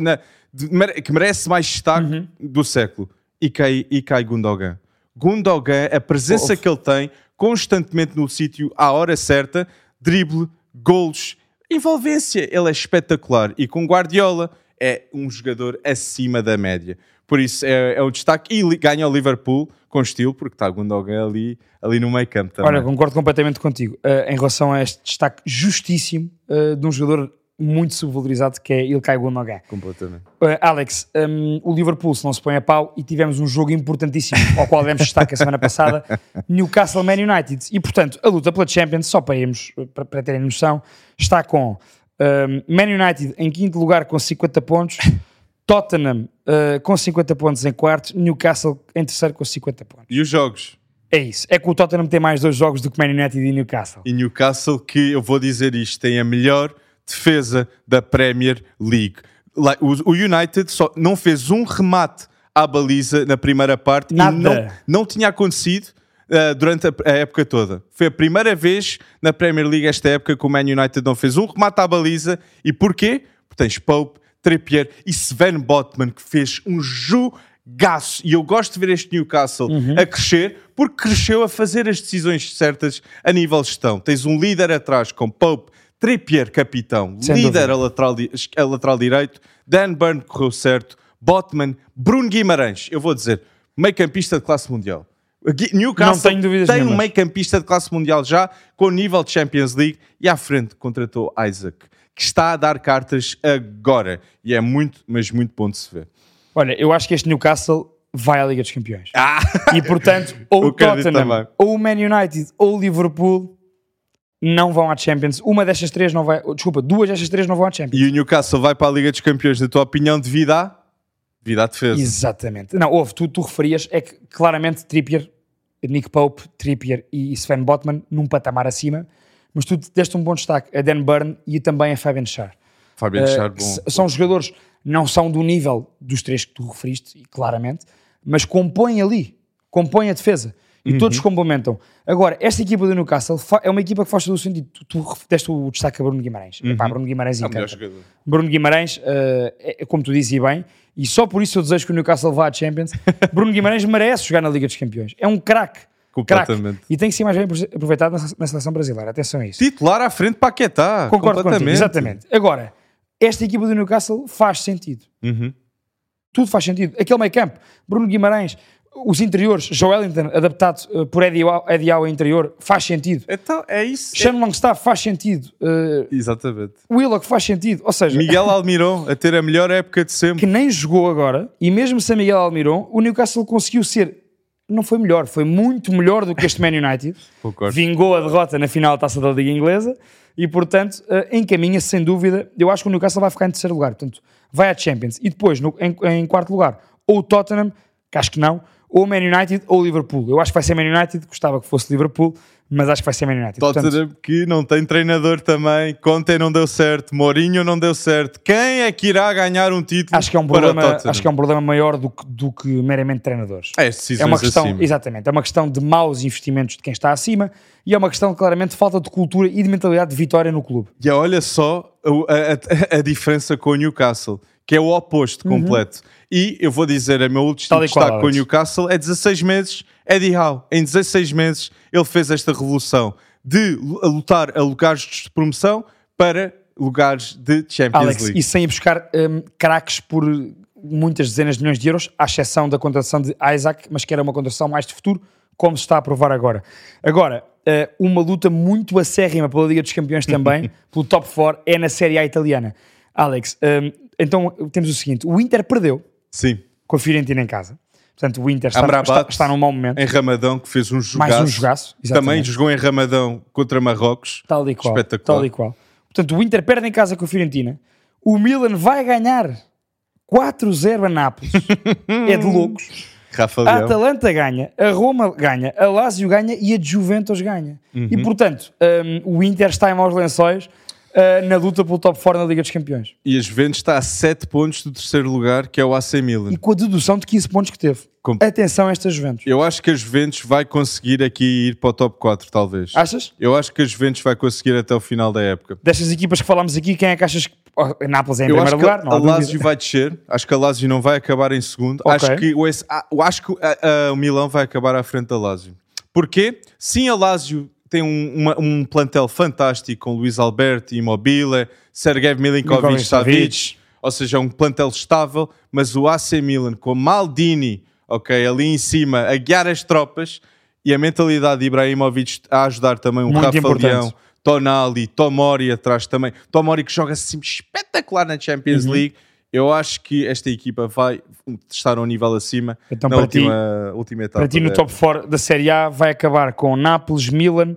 que merece mais destaque Uhum. do século. Ikai, Ikai Gundogan. Gundogan, a presença Ouve. que ele tem constantemente no sítio à hora certa, drible, golos, envolvência, ele é espetacular e com Guardiola é um jogador acima da média. Por isso é, é um destaque e ganha o Liverpool com estilo, porque está Gundogan ali, ali no meio campo também. Olha, concordo completamente contigo. Uh, em relação a este destaque justíssimo uh, de um jogador muito subvalorizado que é Ilkay Gundogan. Completamente. Uh, Alex, um, o Liverpool se não se põe a pau e tivemos um jogo importantíssimo ao qual demos destaque a semana passada, Newcastle Man United. E portanto, a luta pela Champions, só para irmos, para, para terem noção, está com um, Man United em quinto lugar com 50 pontos, Tottenham uh, com 50 pontos em quarto, Newcastle em terceiro com 50 pontos. E os jogos? É isso. É que o Tottenham tem mais dois jogos do que Man United e Newcastle. E Newcastle, que eu vou dizer isto, tem a melhor defesa da Premier League. O United só não fez um remate à baliza na primeira parte Nada. e não, não tinha acontecido uh, durante a, a, época toda. Foi a primeira vez na Premier League esta época que o Man United não fez um remate à baliza. E porquê? Porque tens Pope, Trippier e Sven Botman que fez um jogaço. E eu gosto de ver este Newcastle Uhum. a crescer porque cresceu a fazer as decisões certas a nível gestão. Tens um líder atrás com Pope, Trippier, capitão, Sem líder dúvida. a lateral, a lateral direito, Dan Burn correu certo, Botman, Bruno Guimarães, eu vou dizer, meio campista de classe mundial. Newcastle tem um nenhumas. meio campista de classe mundial já, com nível de Champions League, e à frente contratou Isaac, que está a dar cartas agora, e é muito, mas muito bom de se ver. Olha, eu acho que este Newcastle vai à Liga dos Campeões. Ah! E portanto, ou o Tottenham, também. ou o Man United, ou o Liverpool não vão à Champions. Uma destas três não vai. Desculpa, duas destas três não vão à Champions. E o Newcastle vai para a Liga dos Campeões, na tua opinião, devido à, devido à defesa. Exatamente. Não, houve, tu, tu referias, é que claramente Trippier, Nick Pope, Trippier e Sven Botman num patamar acima, mas tu deste um bom destaque a Dan Burn e também a Fabian Schär. Fabian Uh, Schär, que bom. são jogadores, não são do nível dos três que tu referiste, claramente, mas compõem ali, compõem a defesa. E Uhum. todos complementam. Agora, esta equipa do Newcastle é uma equipa que faz todo o sentido. Tu, tu deste o destaque a Bruno Guimarães. Epá, Bruno Guimarães É encanta. Bruno Guimarães, uh, é, como tu dizes e bem, e só por isso eu desejo que o Newcastle vá à Champions. Bruno Guimarães merece jogar na Liga dos Campeões. É um craque. Completamente. E tem que ser mais bem aproveitado na, na seleção brasileira. Atenção a isso. Titular à frente para Paquetá. Concordo contigo, completamente. exatamente. Agora, esta equipa do Newcastle faz sentido. Uhum. Tudo faz sentido. Aquele meio campo, Bruno Guimarães, os interiores, Joelinton, adaptado uh, por Eddie Howe, Eddie Howe interior, faz sentido. Então, é isso. Sean Longstaff faz sentido. Uh, Exatamente. Willock faz sentido. Ou seja, Miguel Almiron a ter a melhor época de sempre. que nem jogou agora, e mesmo sem Miguel Almiron, o Newcastle conseguiu ser, não foi melhor, foi muito melhor do que este Man United. Concordo. Vingou a derrota na final da taça da Liga Inglesa e, portanto, eh, encaminha-se sem dúvida. Eu acho que o Newcastle vai ficar em terceiro lugar, portanto, vai à Champions. E depois, no- em, em quarto lugar, ou o Tottenham, que acho que não, ou Man United ou Liverpool. Eu acho que vai ser Man United, gostava que fosse Liverpool, mas acho que vai ser Man United. Portanto, Tottenham que não tem treinador também. Conte não deu certo. Mourinho não deu certo. Quem é que irá ganhar um título acho que é um problema, acho que é um problema maior do que, do que meramente treinadores. É, É uma questão, acima. exatamente, é uma questão de maus investimentos de quem está acima e é uma questão claramente de falta de cultura e de mentalidade de vitória no clube. E olha só a, a- a diferença com o Newcastle, que é o oposto completo. E eu vou dizer, a meu último Uhum. Destaque com o. Newcastle é 16 meses. Eddie Howe, em 16 meses, ele fez esta revolução de lutar a lugares de promoção para lugares de Champions Alex, League. e sem ir buscar hum, craques por muitas dezenas de milhões de euros, à exceção da contratação de Isaac, mas que era uma contratação mais de futuro, como se está a provar agora. Agora, eh, uma luta muito acérrima pela Liga dos Campeões também, pelo top 4, é na Série A italiana. Alex, hum, então temos o seguinte: o Inter perdeu Sim, com a Fiorentina em casa. Portanto, o Inter está, Amrabat, está, está num mau momento. em Ramadão, que fez um jogaço. Mais um jogaço, Também exatamente. jogou em Ramadão contra Marrocos. Tal e qual. Espetacular. Tal e qual. Portanto, o Inter perde em casa com a Fiorentina. O Milan vai ganhar 4-0 a Nápoles. é de loucos. Rafa A. Atalanta ganha, a Roma ganha, a Lazio ganha e a Juventus ganha. E, Uhum. portanto, um, o Inter está em maus lençóis uh, na luta pelo top 4 na Liga dos Campeões. E a Juventus está a 7 pontos do terceiro lugar, que é o AC Milan. E com a dedução de 15 pontos que teve. Com- Atenção a esta Juventus. Eu acho que a Juventus vai conseguir aqui ir para o top 4, talvez. Achas? Eu acho que a Juventus vai conseguir até o final da época. Destas equipas que falámos aqui, quem é que achas que... Oh, Nápoles é em Eu primeiro que lugar? Não a. Lazio vai descer. Acho que a Lazio não vai acabar em segundo. Ok. Acho que, o, acho que a- a- o Milão vai acabar à frente da Lazio. Porquê? Sim, a Lazio tem um, uma- um plantel fantástico com Luís Alberto, Immobile, Sergei Milinkovic, Savic. Ou seja, um plantel estável. Mas o AC Milan com Maldini, ok, ali em cima, a guiar as tropas e a mentalidade de Ibrahimovic a ajudar também o Muito Rafa importante. Leão, Tonali, Tomori atrás também. Tomori que joga assim espetacular na Champions Uhum. League. Eu acho que esta equipa vai estar a um nível acima Então, na para ti- última, última etapa. Para ti, no da- top 4 da Série A, vai acabar com Nápoles, Milan,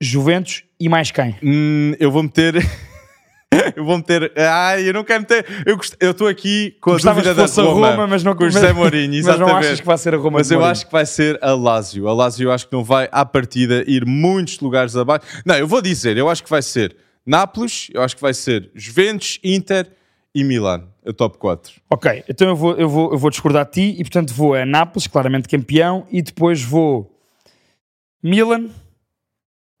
Juventus e mais quem? Hum, eu vou meter. eu vou meter. Ai, eu não quero meter. Eu gost- estou aqui com a Gostavas dúvida da Roma, Roma, mas não- com o José Mourinho, Mas exatamente. não achas que vai ser a Roma Mas eu Mourinho? acho que vai ser a Lazio. A Lazio eu acho que não vai, à partida, ir muitos lugares abaixo. Não, eu vou dizer, eu acho que vai ser Nápoles, eu acho que vai ser Juventus, Inter e Milan, a top 4. Ok, então eu vou, eu, vou, eu vou discordar de ti e portanto vou a Nápoles, claramente campeão, e depois vou Milan,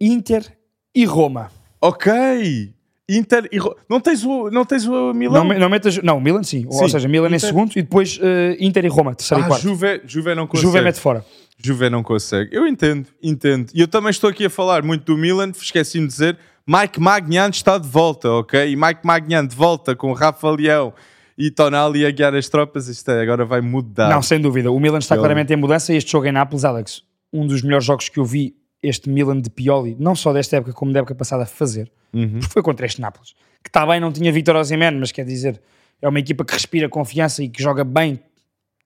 Inter e Roma. Ok! Inter e Ro- não tens o não tens o Milan? Não, não metas. Não, Milan sim. Ou Sim, seja, Milan em Inter- segundo e depois eh, Inter e Roma, terceiro e ah, quarto. Juve, Juve não consegue. Juve mete fora. Juve não consegue. Eu entendo, entendo. E eu também estou aqui a falar muito do Milan, esqueci-me de dizer, Mike Magnan está de volta, ok? E Mike Magnan de volta com Rafa Leão e Tonali a guiar as tropas, isto é, agora vai mudar. Não, sem dúvida. O Milan está Ele- claramente em mudança e este jogo em Nápoles, Alex, um dos melhores jogos que eu vi este Milan de Pioli, não só desta época como da época passada, fazer, Uhum. porque foi contra este Nápoles, que está bem, não tinha Vitor Osimhen, mas quer dizer, é uma equipa que respira confiança e que joga bem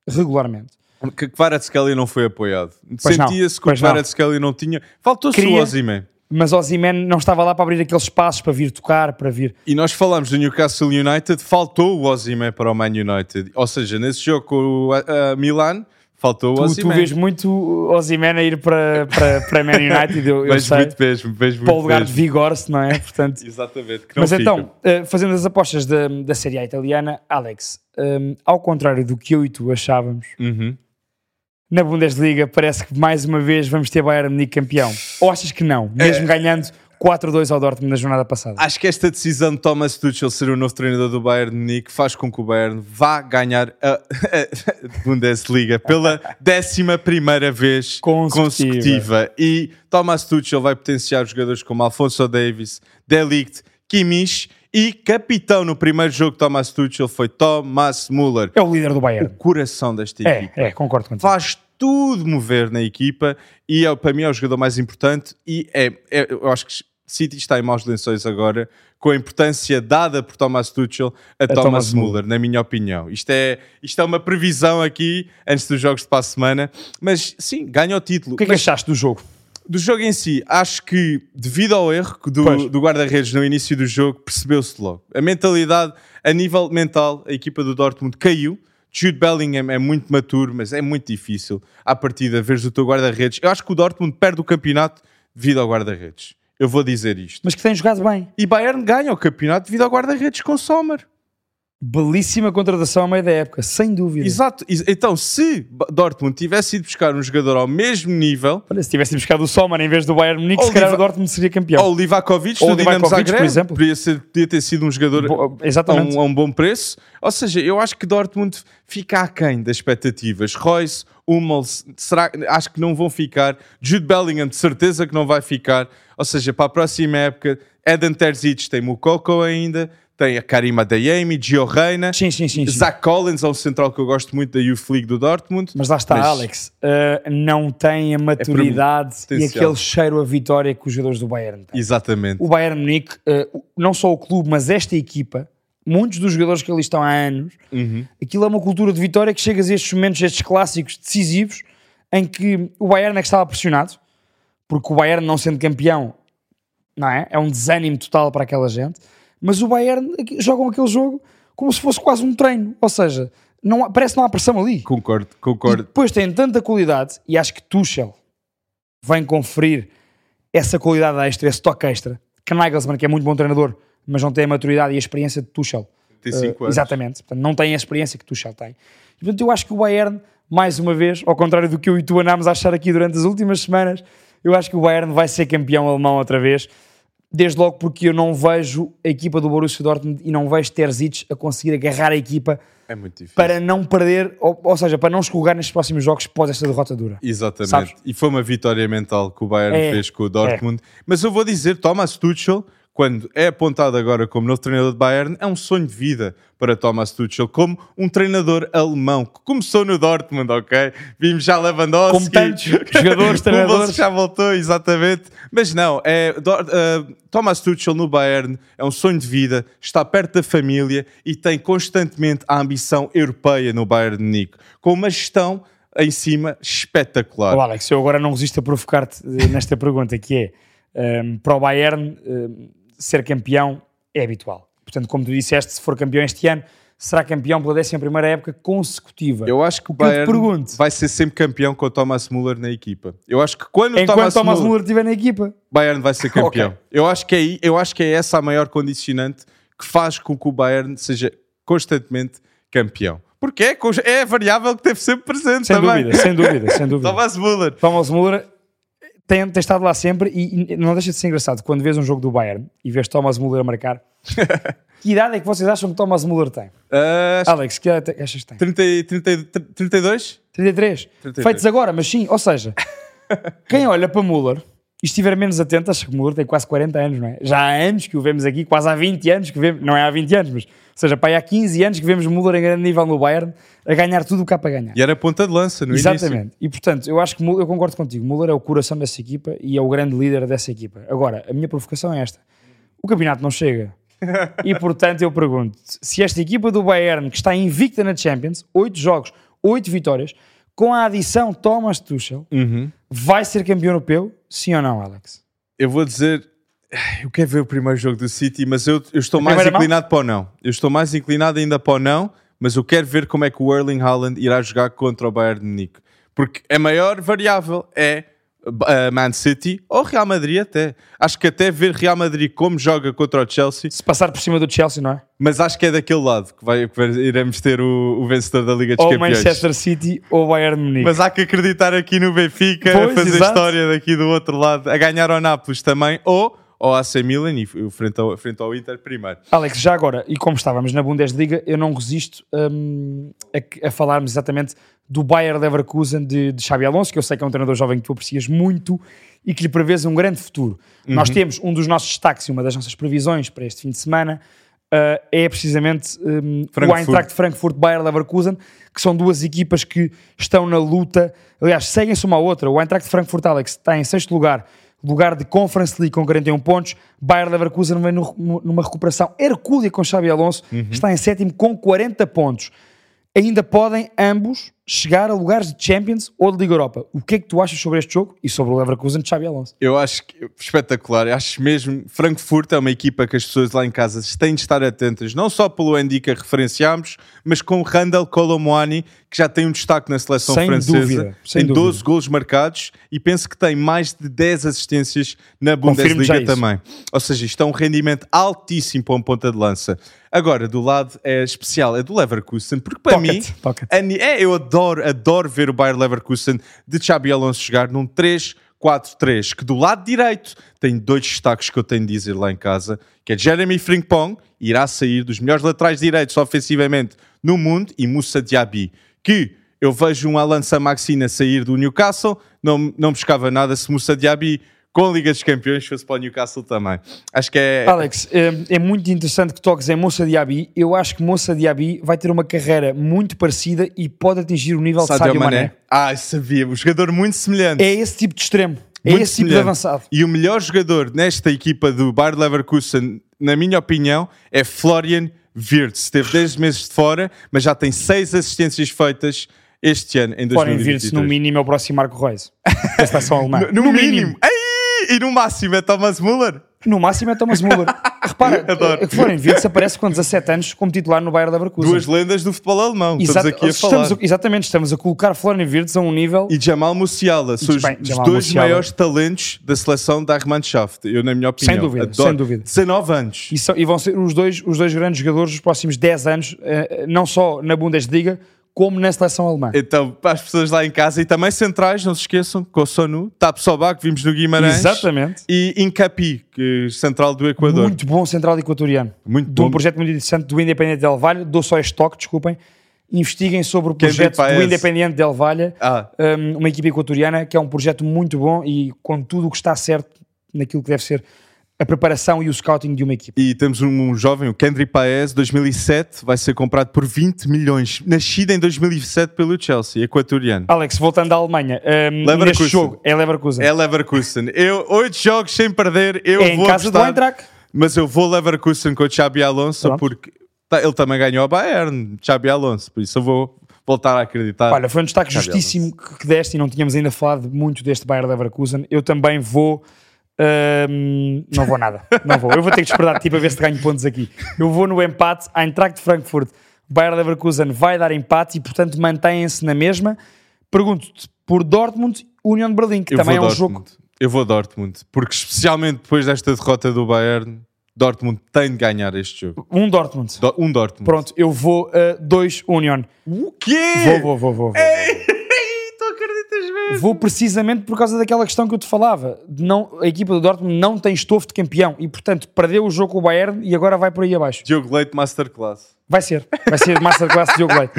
regularmente. Que Kvaratskhelia não foi apoiado. Sentia-se que o pois não. Kvaratskhelia não tinha... Faltou-se o Osimhen. Mas Osimhen não estava lá para abrir aqueles espaços, para vir tocar, para vir... E nós falamos do Newcastle United, faltou o Osimhen para o Man United. Ou seja, nesse jogo com o uh, Milan, faltou o Tu, tu Osimhen. vês muito Osimhen a ir para, para, para Man United, eu, eu sei, muito mesmo, vejo muito para o lugar de mesmo. Vigor-se, não é? Portanto, Exatamente, Mas fica. então, eh, fazendo as apostas da, da Série A italiana, Alex, hum, ao contrário do que eu e tu achávamos, Uhum. na Bundesliga parece que mais uma vez vamos ter Bayern Munique campeão. Ou achas que não? É. Mesmo ganhando 4-2 ao Dortmund na jornada passada. Acho que esta decisão de Thomas Tuchel ser o novo treinador do Bayern de Munique faz com que o Bayern vá ganhar a, a Bundesliga pela décima primeira vez Consecutiva. consecutiva. E Thomas Tuchel vai potenciar jogadores como Alfonso Davis, Delict, Kimmich e capitão no primeiro jogo de Thomas Tuchel foi Thomas Müller. É o líder do Bayern. Coração desta É, equipa. é, concordo contigo. faz tudo mover na equipa e é, para mim é o jogador mais importante e é, é- eu acho que City está em maus lençóis agora com a importância dada por Thomas Tuchel a, Thomas, Thomas Müller, na minha opinião. Isto é, isto é uma previsão aqui antes dos jogos de para a semana, mas sim, ganha o título. O que é que Mas achaste do jogo? do jogo em si, acho que devido ao erro Pois. do, do guarda-redes no início do jogo, percebeu-se logo. A mentalidade, a nível mental, a equipa do Dortmund caiu. Jude Bellingham é muito maturo, mas é muito difícil à partida veres o teu guarda-redes. Eu acho que o Dortmund perde o campeonato devido ao guarda-redes. Eu vou dizer isto. Mas que tem jogado bem. E Bayern ganha o campeonato devido ao guarda-redes com Sommer. Belíssima contratação ao meio da época, sem dúvida. Exato. Ex- Então, se Dortmund tivesse ido buscar um jogador ao mesmo nível, Olha, se tivesse buscado o Sommer em vez do Bayern Munique, se calhar o Dortmund seria campeão. ou o Livakovic Ou do Dinamo Livakovic, por Zagreb, exemplo. podia, ser- podia ter sido um jogador Bo- a Exatamente. um, a um bom preço. Ou seja, eu acho que Dortmund fica aquém das expectativas. Royce, Hummels, será, acho que não vão ficar. Jude Bellingham, de certeza que não vai ficar. Ou seja, para a próxima época, Eden Terzic tem Mukoko ainda, tem a Karima Adeyemi, Gio Reina, Sim, sim, sim. Zach Collins, é um central que eu gosto muito da Youth League do Dortmund. Mas lá está, Mas- Alex. uh, não tem a maturidade e potencial. aquele cheiro a vitória que os jogadores do Bayern têm. Exatamente. O Bayern Munique, uh, não só o clube, mas esta equipa, muitos dos jogadores que ali estão há anos, Uhum. aquilo é uma cultura de vitória que chegas a estes momentos, estes clássicos decisivos, em que o Bayern é que estava pressionado, porque o Bayern não sendo campeão, não é? É um desânimo total para aquela gente, mas o Bayern jogam aquele jogo como se fosse quase um treino, ou seja, não há- parece que não há pressão ali. Concordo, E concordo. depois tem tanta qualidade, e acho que Tuchel vem conferir essa qualidade extra, esse toque extra, que Nagelsmann, que é muito bom treinador, mas não tem a maturidade e a experiência de Tuchel. Tem Uh, cinco anos. Exatamente. Portanto, não tem a experiência que Tuchel tem. E, portanto, eu acho que o Bayern, mais uma vez, ao contrário do que eu e tu andámos a achar aqui durante as últimas semanas, eu acho que o Bayern vai ser campeão alemão outra vez. Desde logo porque eu não vejo a equipa do Borussia Dortmund e não vejo Terzic a conseguir agarrar a equipa É para não perder, ou, ou seja, para não escorregar nestes próximos jogos após esta derrota dura. Exatamente. Sabes? E foi uma vitória mental que o Bayern É, fez com o Dortmund. Mas eu vou dizer, Thomas Tuchel quando é apontado agora como novo treinador de Bayern, é um sonho de vida para Thomas Tuchel, como um treinador alemão que começou no Dortmund, ok? Vimos já Lewandowski. Como tantos jogadores, treinadores. já voltou, exatamente. Mas não, é, uh, Thomas Tuchel no Bayern é um sonho de vida, está perto da família e tem constantemente a ambição europeia no Bayern de Munique, com uma gestão em cima espetacular. Oh, Alex, eu agora não resisto a provocar-te eh, nesta pergunta, que é, um, ehm, para o Bayern, um, ehm, ser campeão é habitual. Portanto, como tu disseste, se for campeão este ano, será campeão pela 11 época consecutiva. Eu acho que o, Bayern pergunto, vai ser sempre campeão com o Thomas Müller na equipa. Eu acho que quando Enquanto o Thomas, Thomas Müller estiver na equipa, Bayern vai ser campeão. okay. eu, acho que é, eu acho que é essa a maior condicionante que faz com que o Bayern seja constantemente campeão. Porque é, é a variável que teve sempre presente sem também. Dúvida, sem dúvida, sem dúvida. Thomas Müller. Thomas Müller tem, tem estado lá sempre e, e, não deixa de ser engraçado quando vês um jogo do Bayern e vês Thomas Müller a marcar. que idade é que vocês acham que Thomas Müller tem? Uh, Alex, que idade achas que tem? 30, 30, 32? 33. 33. Feitos agora, mas sim, ou seja, quem olha para Müller e estiver menos atento, acho que Müller tem quase 40 anos, não é? Já há anos que o vemos aqui, quase há 20 anos que vemos, não é há 20 anos, mas seja, para aí há 15 anos que vemos Müller em grande nível no Bayern a ganhar tudo o que há para ganhar. E era ponta de lança no Exatamente. início. Exatamente. E portanto, eu acho que eu concordo contigo. Müller é o coração dessa equipa e é o grande líder dessa equipa. Agora, a minha provocação é esta: o campeonato não chega. e portanto, eu pergunto se esta equipa do Bayern, que está invicta na Champions, 8 jogos, 8 vitórias, com a adição Thomas Tuchel, uhum. vai ser campeão europeu? Sim ou não, Alex? Eu vou dizer eu quero ver o primeiro jogo do City, mas eu, eu estou mais inclinado mão? para o não. Eu estou mais inclinado ainda para o não, mas eu quero ver como é que o Erling Haaland irá jogar contra o Bayern de Munique. Porque a maior variável é uh, Man City ou Real Madrid até. Acho que até ver Real Madrid como joga contra o Chelsea. Se passar por cima do Chelsea, não é? Mas acho que é daquele lado que, vai, que iremos ter o, o, vencedor da Liga dos ou Campeões. Ou Manchester City ou Bayern de Munique. Mas há que acreditar aqui no Benfica, pois, a fazer exato. história daqui do outro lado, a ganhar ao Nápoles também, ou ao AC Milan e frente ao, frente ao Inter primeiro. Alex, já agora, e como estávamos na Bundesliga, eu não resisto um, a, a, falarmos exatamente do Bayer Leverkusen de, de Xabi Alonso, que eu sei que é um treinador jovem que tu aprecias muito e que lhe prevês um grande futuro. Uhum. Nós temos um dos nossos destaques e uma das nossas previsões para este fim de semana uh, é precisamente um, o Eintracht Frankfurt Bayer Leverkusen, que são duas equipas que estão na luta, aliás, seguem-se uma à outra. O Eintracht Frankfurt, Alex, está em sexto lugar lugar de Conference League com 41 pontos. Bayer Leverkusen vem numa recuperação hercúlea com Xabi Alonso, uhum. está em sétimo com 40 pontos. Ainda podem ambos chegar a lugares de Champions ou de Liga Europa. O que é que tu achas sobre este jogo e sobre o Leverkusen de Xabi Alonso? Eu acho que espetacular. Eu acho mesmo Frankfurt é uma equipa que as pessoas lá em casa têm de estar atentas, não só pelo Andy que referenciámos, mas com Randall Colomwani, que já tem um destaque na seleção sem francesa. Dúvida, tem 12 gols marcados e penso que tem mais de 10 assistências na Bundesliga também. Ou seja, isto é um rendimento altíssimo para um ponta de lança. Agora, do lado é especial, é do Leverkusen, porque para pocket, mim, pocket. É, eu adoro adoro, adoro ver o Bayer Leverkusen de Xabi Alonso jogar num 3-4-3, que do lado direito tem dois destaques que eu tenho de dizer lá em casa, que é Jeremy Frimpong, irá sair dos melhores laterais direitos ofensivamente no mundo, e Moussa Diaby, que eu vejo um Alan Samaxina sair do Newcastle, não, não buscava nada se Moussa Diaby com a Liga dos Campeões fosse para o Newcastle também. Acho que é. Alex, é, é muito interessante que toques em Moça Diaby. Eu acho que Moça Diaby vai ter uma carreira muito parecida e pode atingir o nível Sadio de Sadio Mané. Mané. Ah, sabia. Um jogador muito semelhante. É esse tipo de extremo. É muito esse semelhante. tipo de avançado. E o melhor jogador nesta equipa do Bayer Leverkusen, na minha opinião, é Florian Wirtz. Teve 10 meses de fora, mas já tem 6 assistências feitas este ano, em 2023. Florian Wirtz, no mínimo, é o próximo Marco Reis. Da seleção alemã. No, no, no mínimo. mínimo. E no máximo é Thomas Müller? No máximo é Thomas Müller. Repara, Adoro. que Florian aparece com 17 anos como titular no Bayern Leverkusen. Duas lendas do futebol alemão. Exato, estamos aqui a estamos falar. A, exatamente, estamos a colocar Florian Wirtz a um nível... E Jamal Musiala. São os, bem, os dois Musiala. maiores talentos da seleção da Armannschaft. Eu, na minha opinião. Sem dúvida, Adoro. sem dúvida. 19 anos. E, são, e, vão ser os dois, os dois grandes jogadores dos próximos 10 anos, eh, não só na Bundesliga, como na seleção alemã. Então, para as pessoas lá em casa e também centrais, não se esqueçam, com o Sonu, Tap Sobak, vimos no Guimarães. Exatamente. E Incapi, que central do Equador. Muito bom central equatoriano. Muito de bom. um projeto muito interessante do Independente Del Valle. Dou só este toque, desculpem. Investiguem sobre o projeto do Independente Del Valle, ah. uma equipa equatoriana, que é um projeto muito bom e com tudo o que está certo naquilo que deve ser a preparação e o scouting de uma equipe. E temos um, jovem, o Kendry Paez, 2007, vai ser comprado por 20 milhões. Nascido em 2007 pelo Chelsea, equatoriano. Alex, voltando à Alemanha, um, Leverkusen. neste jogo é Leverkusen. É Leverkusen. Eu, oito jogos sem perder, eu É em vou casa do apostar, Eintracht. mas eu vou Leverkusen com o Xabi Alonso Pronto. porque tá- ele também ganhou a Bayern, Xabi Alonso, por isso eu vou voltar a acreditar. Olha, foi um destaque justíssimo que, deste e não tínhamos ainda falado muito deste Bayer Leverkusen. Eu também vou. Hum, não vou nada. Não vou. Eu vou ter que discordar de ti para ver se ganho pontos aqui. Eu vou no empate. A Eintracht de Frankfurt. Bayer Leverkusen vai dar empate e, portanto, mantêm-se na mesma. Pergunto-te por Dortmund, União de Berlim, que eu também é um Dortmund. jogo. Eu vou Dortmund, porque especialmente depois desta derrota do Bayern, Dortmund tem de ganhar este jogo. Um Dortmund. Do- um Dortmund. Pronto, eu vou uh, dois Union. O quê? Vou, vou, vou, vou. vou. Ei, tu acreditas mesmo? Vou precisamente por causa daquela questão que eu te falava. Não, a equipa do Dortmund não tem estofo de campeão e, portanto, perdeu o jogo com o Bayern e agora vai por aí abaixo. Diogo Leite Masterclass. Vai ser. Vai ser Masterclass de Diogo Leite.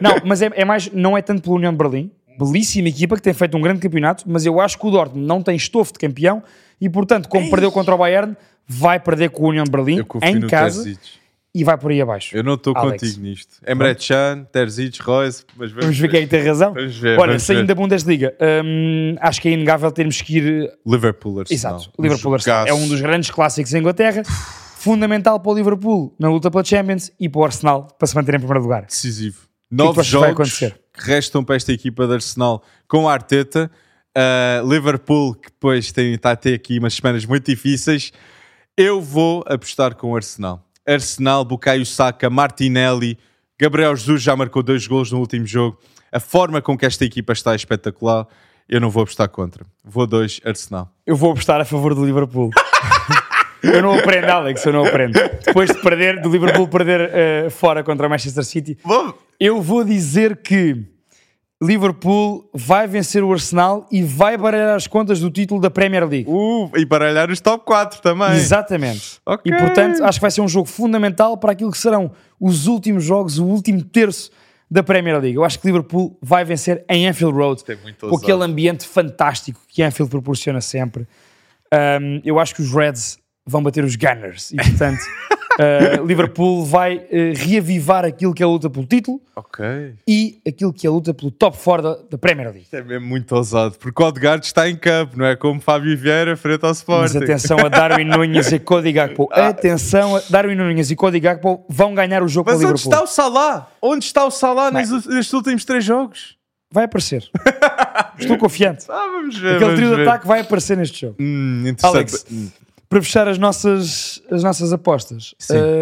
Não, mas é, é mais, não é tanto pela União de Berlim. Belíssima equipa que tem feito um grande campeonato, mas eu acho que o Dortmund não tem estofo de campeão e, portanto, como perdeu contra o Bayern, vai perder com o União de Berlim Eu confio em casa Terzic. E vai por aí abaixo. Eu não estou contigo nisto. Emre Can, Terzic, Royce, mas vamos, Vamos ver quem é que tem razão. Vamos ver, Olha, saindo ver. da Bundesliga, hum, acho que é inegável termos que ir Liverpool, Arsenal. Exato, Liverpool Arsenal. é um dos grandes clássicos em Inglaterra, fundamental para o Liverpool na luta pela Champions e para o Arsenal para se manter em primeiro lugar. decisivo. tu Nove que jogos que restam para esta equipa de Arsenal com a Arteta. Uh, Liverpool, que depois tem, está a ter aqui umas semanas muito difíceis. Eu vou apostar com o Arsenal. Arsenal, Bukayo Saka, Martinelli, Gabriel Jesus já marcou dois gols no último jogo. A forma com que esta equipa está é espetacular. Eu não vou apostar contra. Vou dois, Arsenal. Eu vou apostar a favor do Liverpool. eu não aprendo, Alex, eu não aprendo. Depois de perder, do Liverpool perder eh, fora contra o Manchester City, eu vou dizer que Liverpool vai vencer o Arsenal e vai baralhar as contas do título da Premier League. Uh, e baralhar os top 4 também. Exatamente. Ok. E portanto, acho que vai ser um jogo fundamental para aquilo que serão os últimos jogos, o último terço da Premier League. Eu acho que Liverpool vai vencer em Anfield Road, com aquele ambiente fantástico que Anfield proporciona sempre. Um, eu acho que os Reds vão bater os Gunners e portanto uh, Liverpool vai uh, reavivar aquilo que é a luta pelo título Ok. e aquilo que é a luta pelo top 4 da, da Premier League. Isto é mesmo muito ousado, porque o Odegaard está em campo, não é como Fábio Vieira frente ao Mas Sporting. atenção a Darwin Nunes e Cody Gakpo. Atenção, a Darwin Nunes e Cody Gakpo vão ganhar o jogo Mas onde Liverpool. está o Salah? Onde está o Salah nos, nestes últimos três jogos? Vai aparecer. Estou confiante. Ah, vamos ver. Aquele vamos trio de ver. ataque vai aparecer neste jogo. Hum. Alex, para fechar as nossas, as nossas apostas,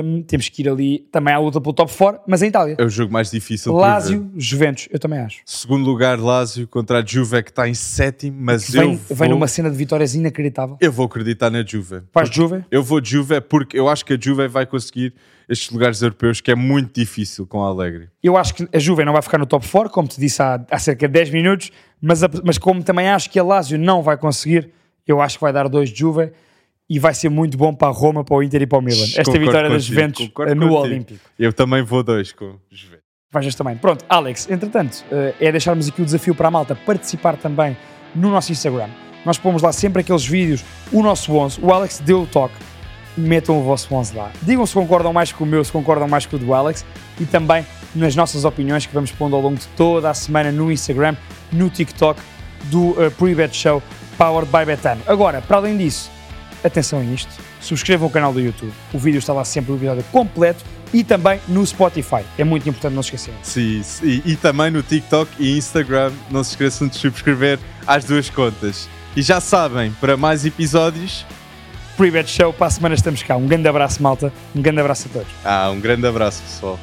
hum, temos que ir ali também à luta pelo top 4, mas em Itália. É o jogo mais difícil. Lásio, Juventus, eu também acho. Segundo lugar, Lásio contra a Juve, que está em sétimo, mas eu Vem, vou, vem numa cena de vitórias inacreditável. eu vou acreditar na Juve. Faz Juve? Eu vou de Juve porque eu acho que a Juve vai conseguir estes lugares europeus, que é muito difícil com a Alegre. Eu acho que a Juve não vai ficar no top 4, como te disse há, há cerca de 10 minutos, mas, a- mas como também acho que a Lazio não vai conseguir, eu acho que vai dar dois de Juve e vai ser muito bom para a Roma, para o Inter e para o Milan. Esta Concordo vitória da contigo, Juventus no contigo. Olímpico. Eu também vou dois com Juve. Vais também. Pronto, Alex, entretanto, eh, é deixarmos aqui o desafio para a malta participar também no nosso Instagram. Nós pomos lá sempre aqueles vídeos, o nosso 11, o Alex deu o toque, metam o vosso 11 lá. Digam se concordam mais com o meu, se concordam mais com o do Alex e também nas nossas opiniões que vamos pondo ao longo de toda a semana no Instagram, no TikTok do uh, Pre-Bet Show Powered by Betano. Agora, para além disso, atenção a isto, subscrevam o canal do YouTube. O vídeo está lá sempre o episódio completo e também no Spotify. É muito importante não se esquecerem. Sim, sim. E, e também no TikTok e Instagram. Não se esqueçam de subscrever às duas contas. E já sabem, para mais episódios, Pre-Bet Show, para a semana estamos cá. Um grande abraço, malta. Um grande abraço a todos. ah, um grande abraço, pessoal.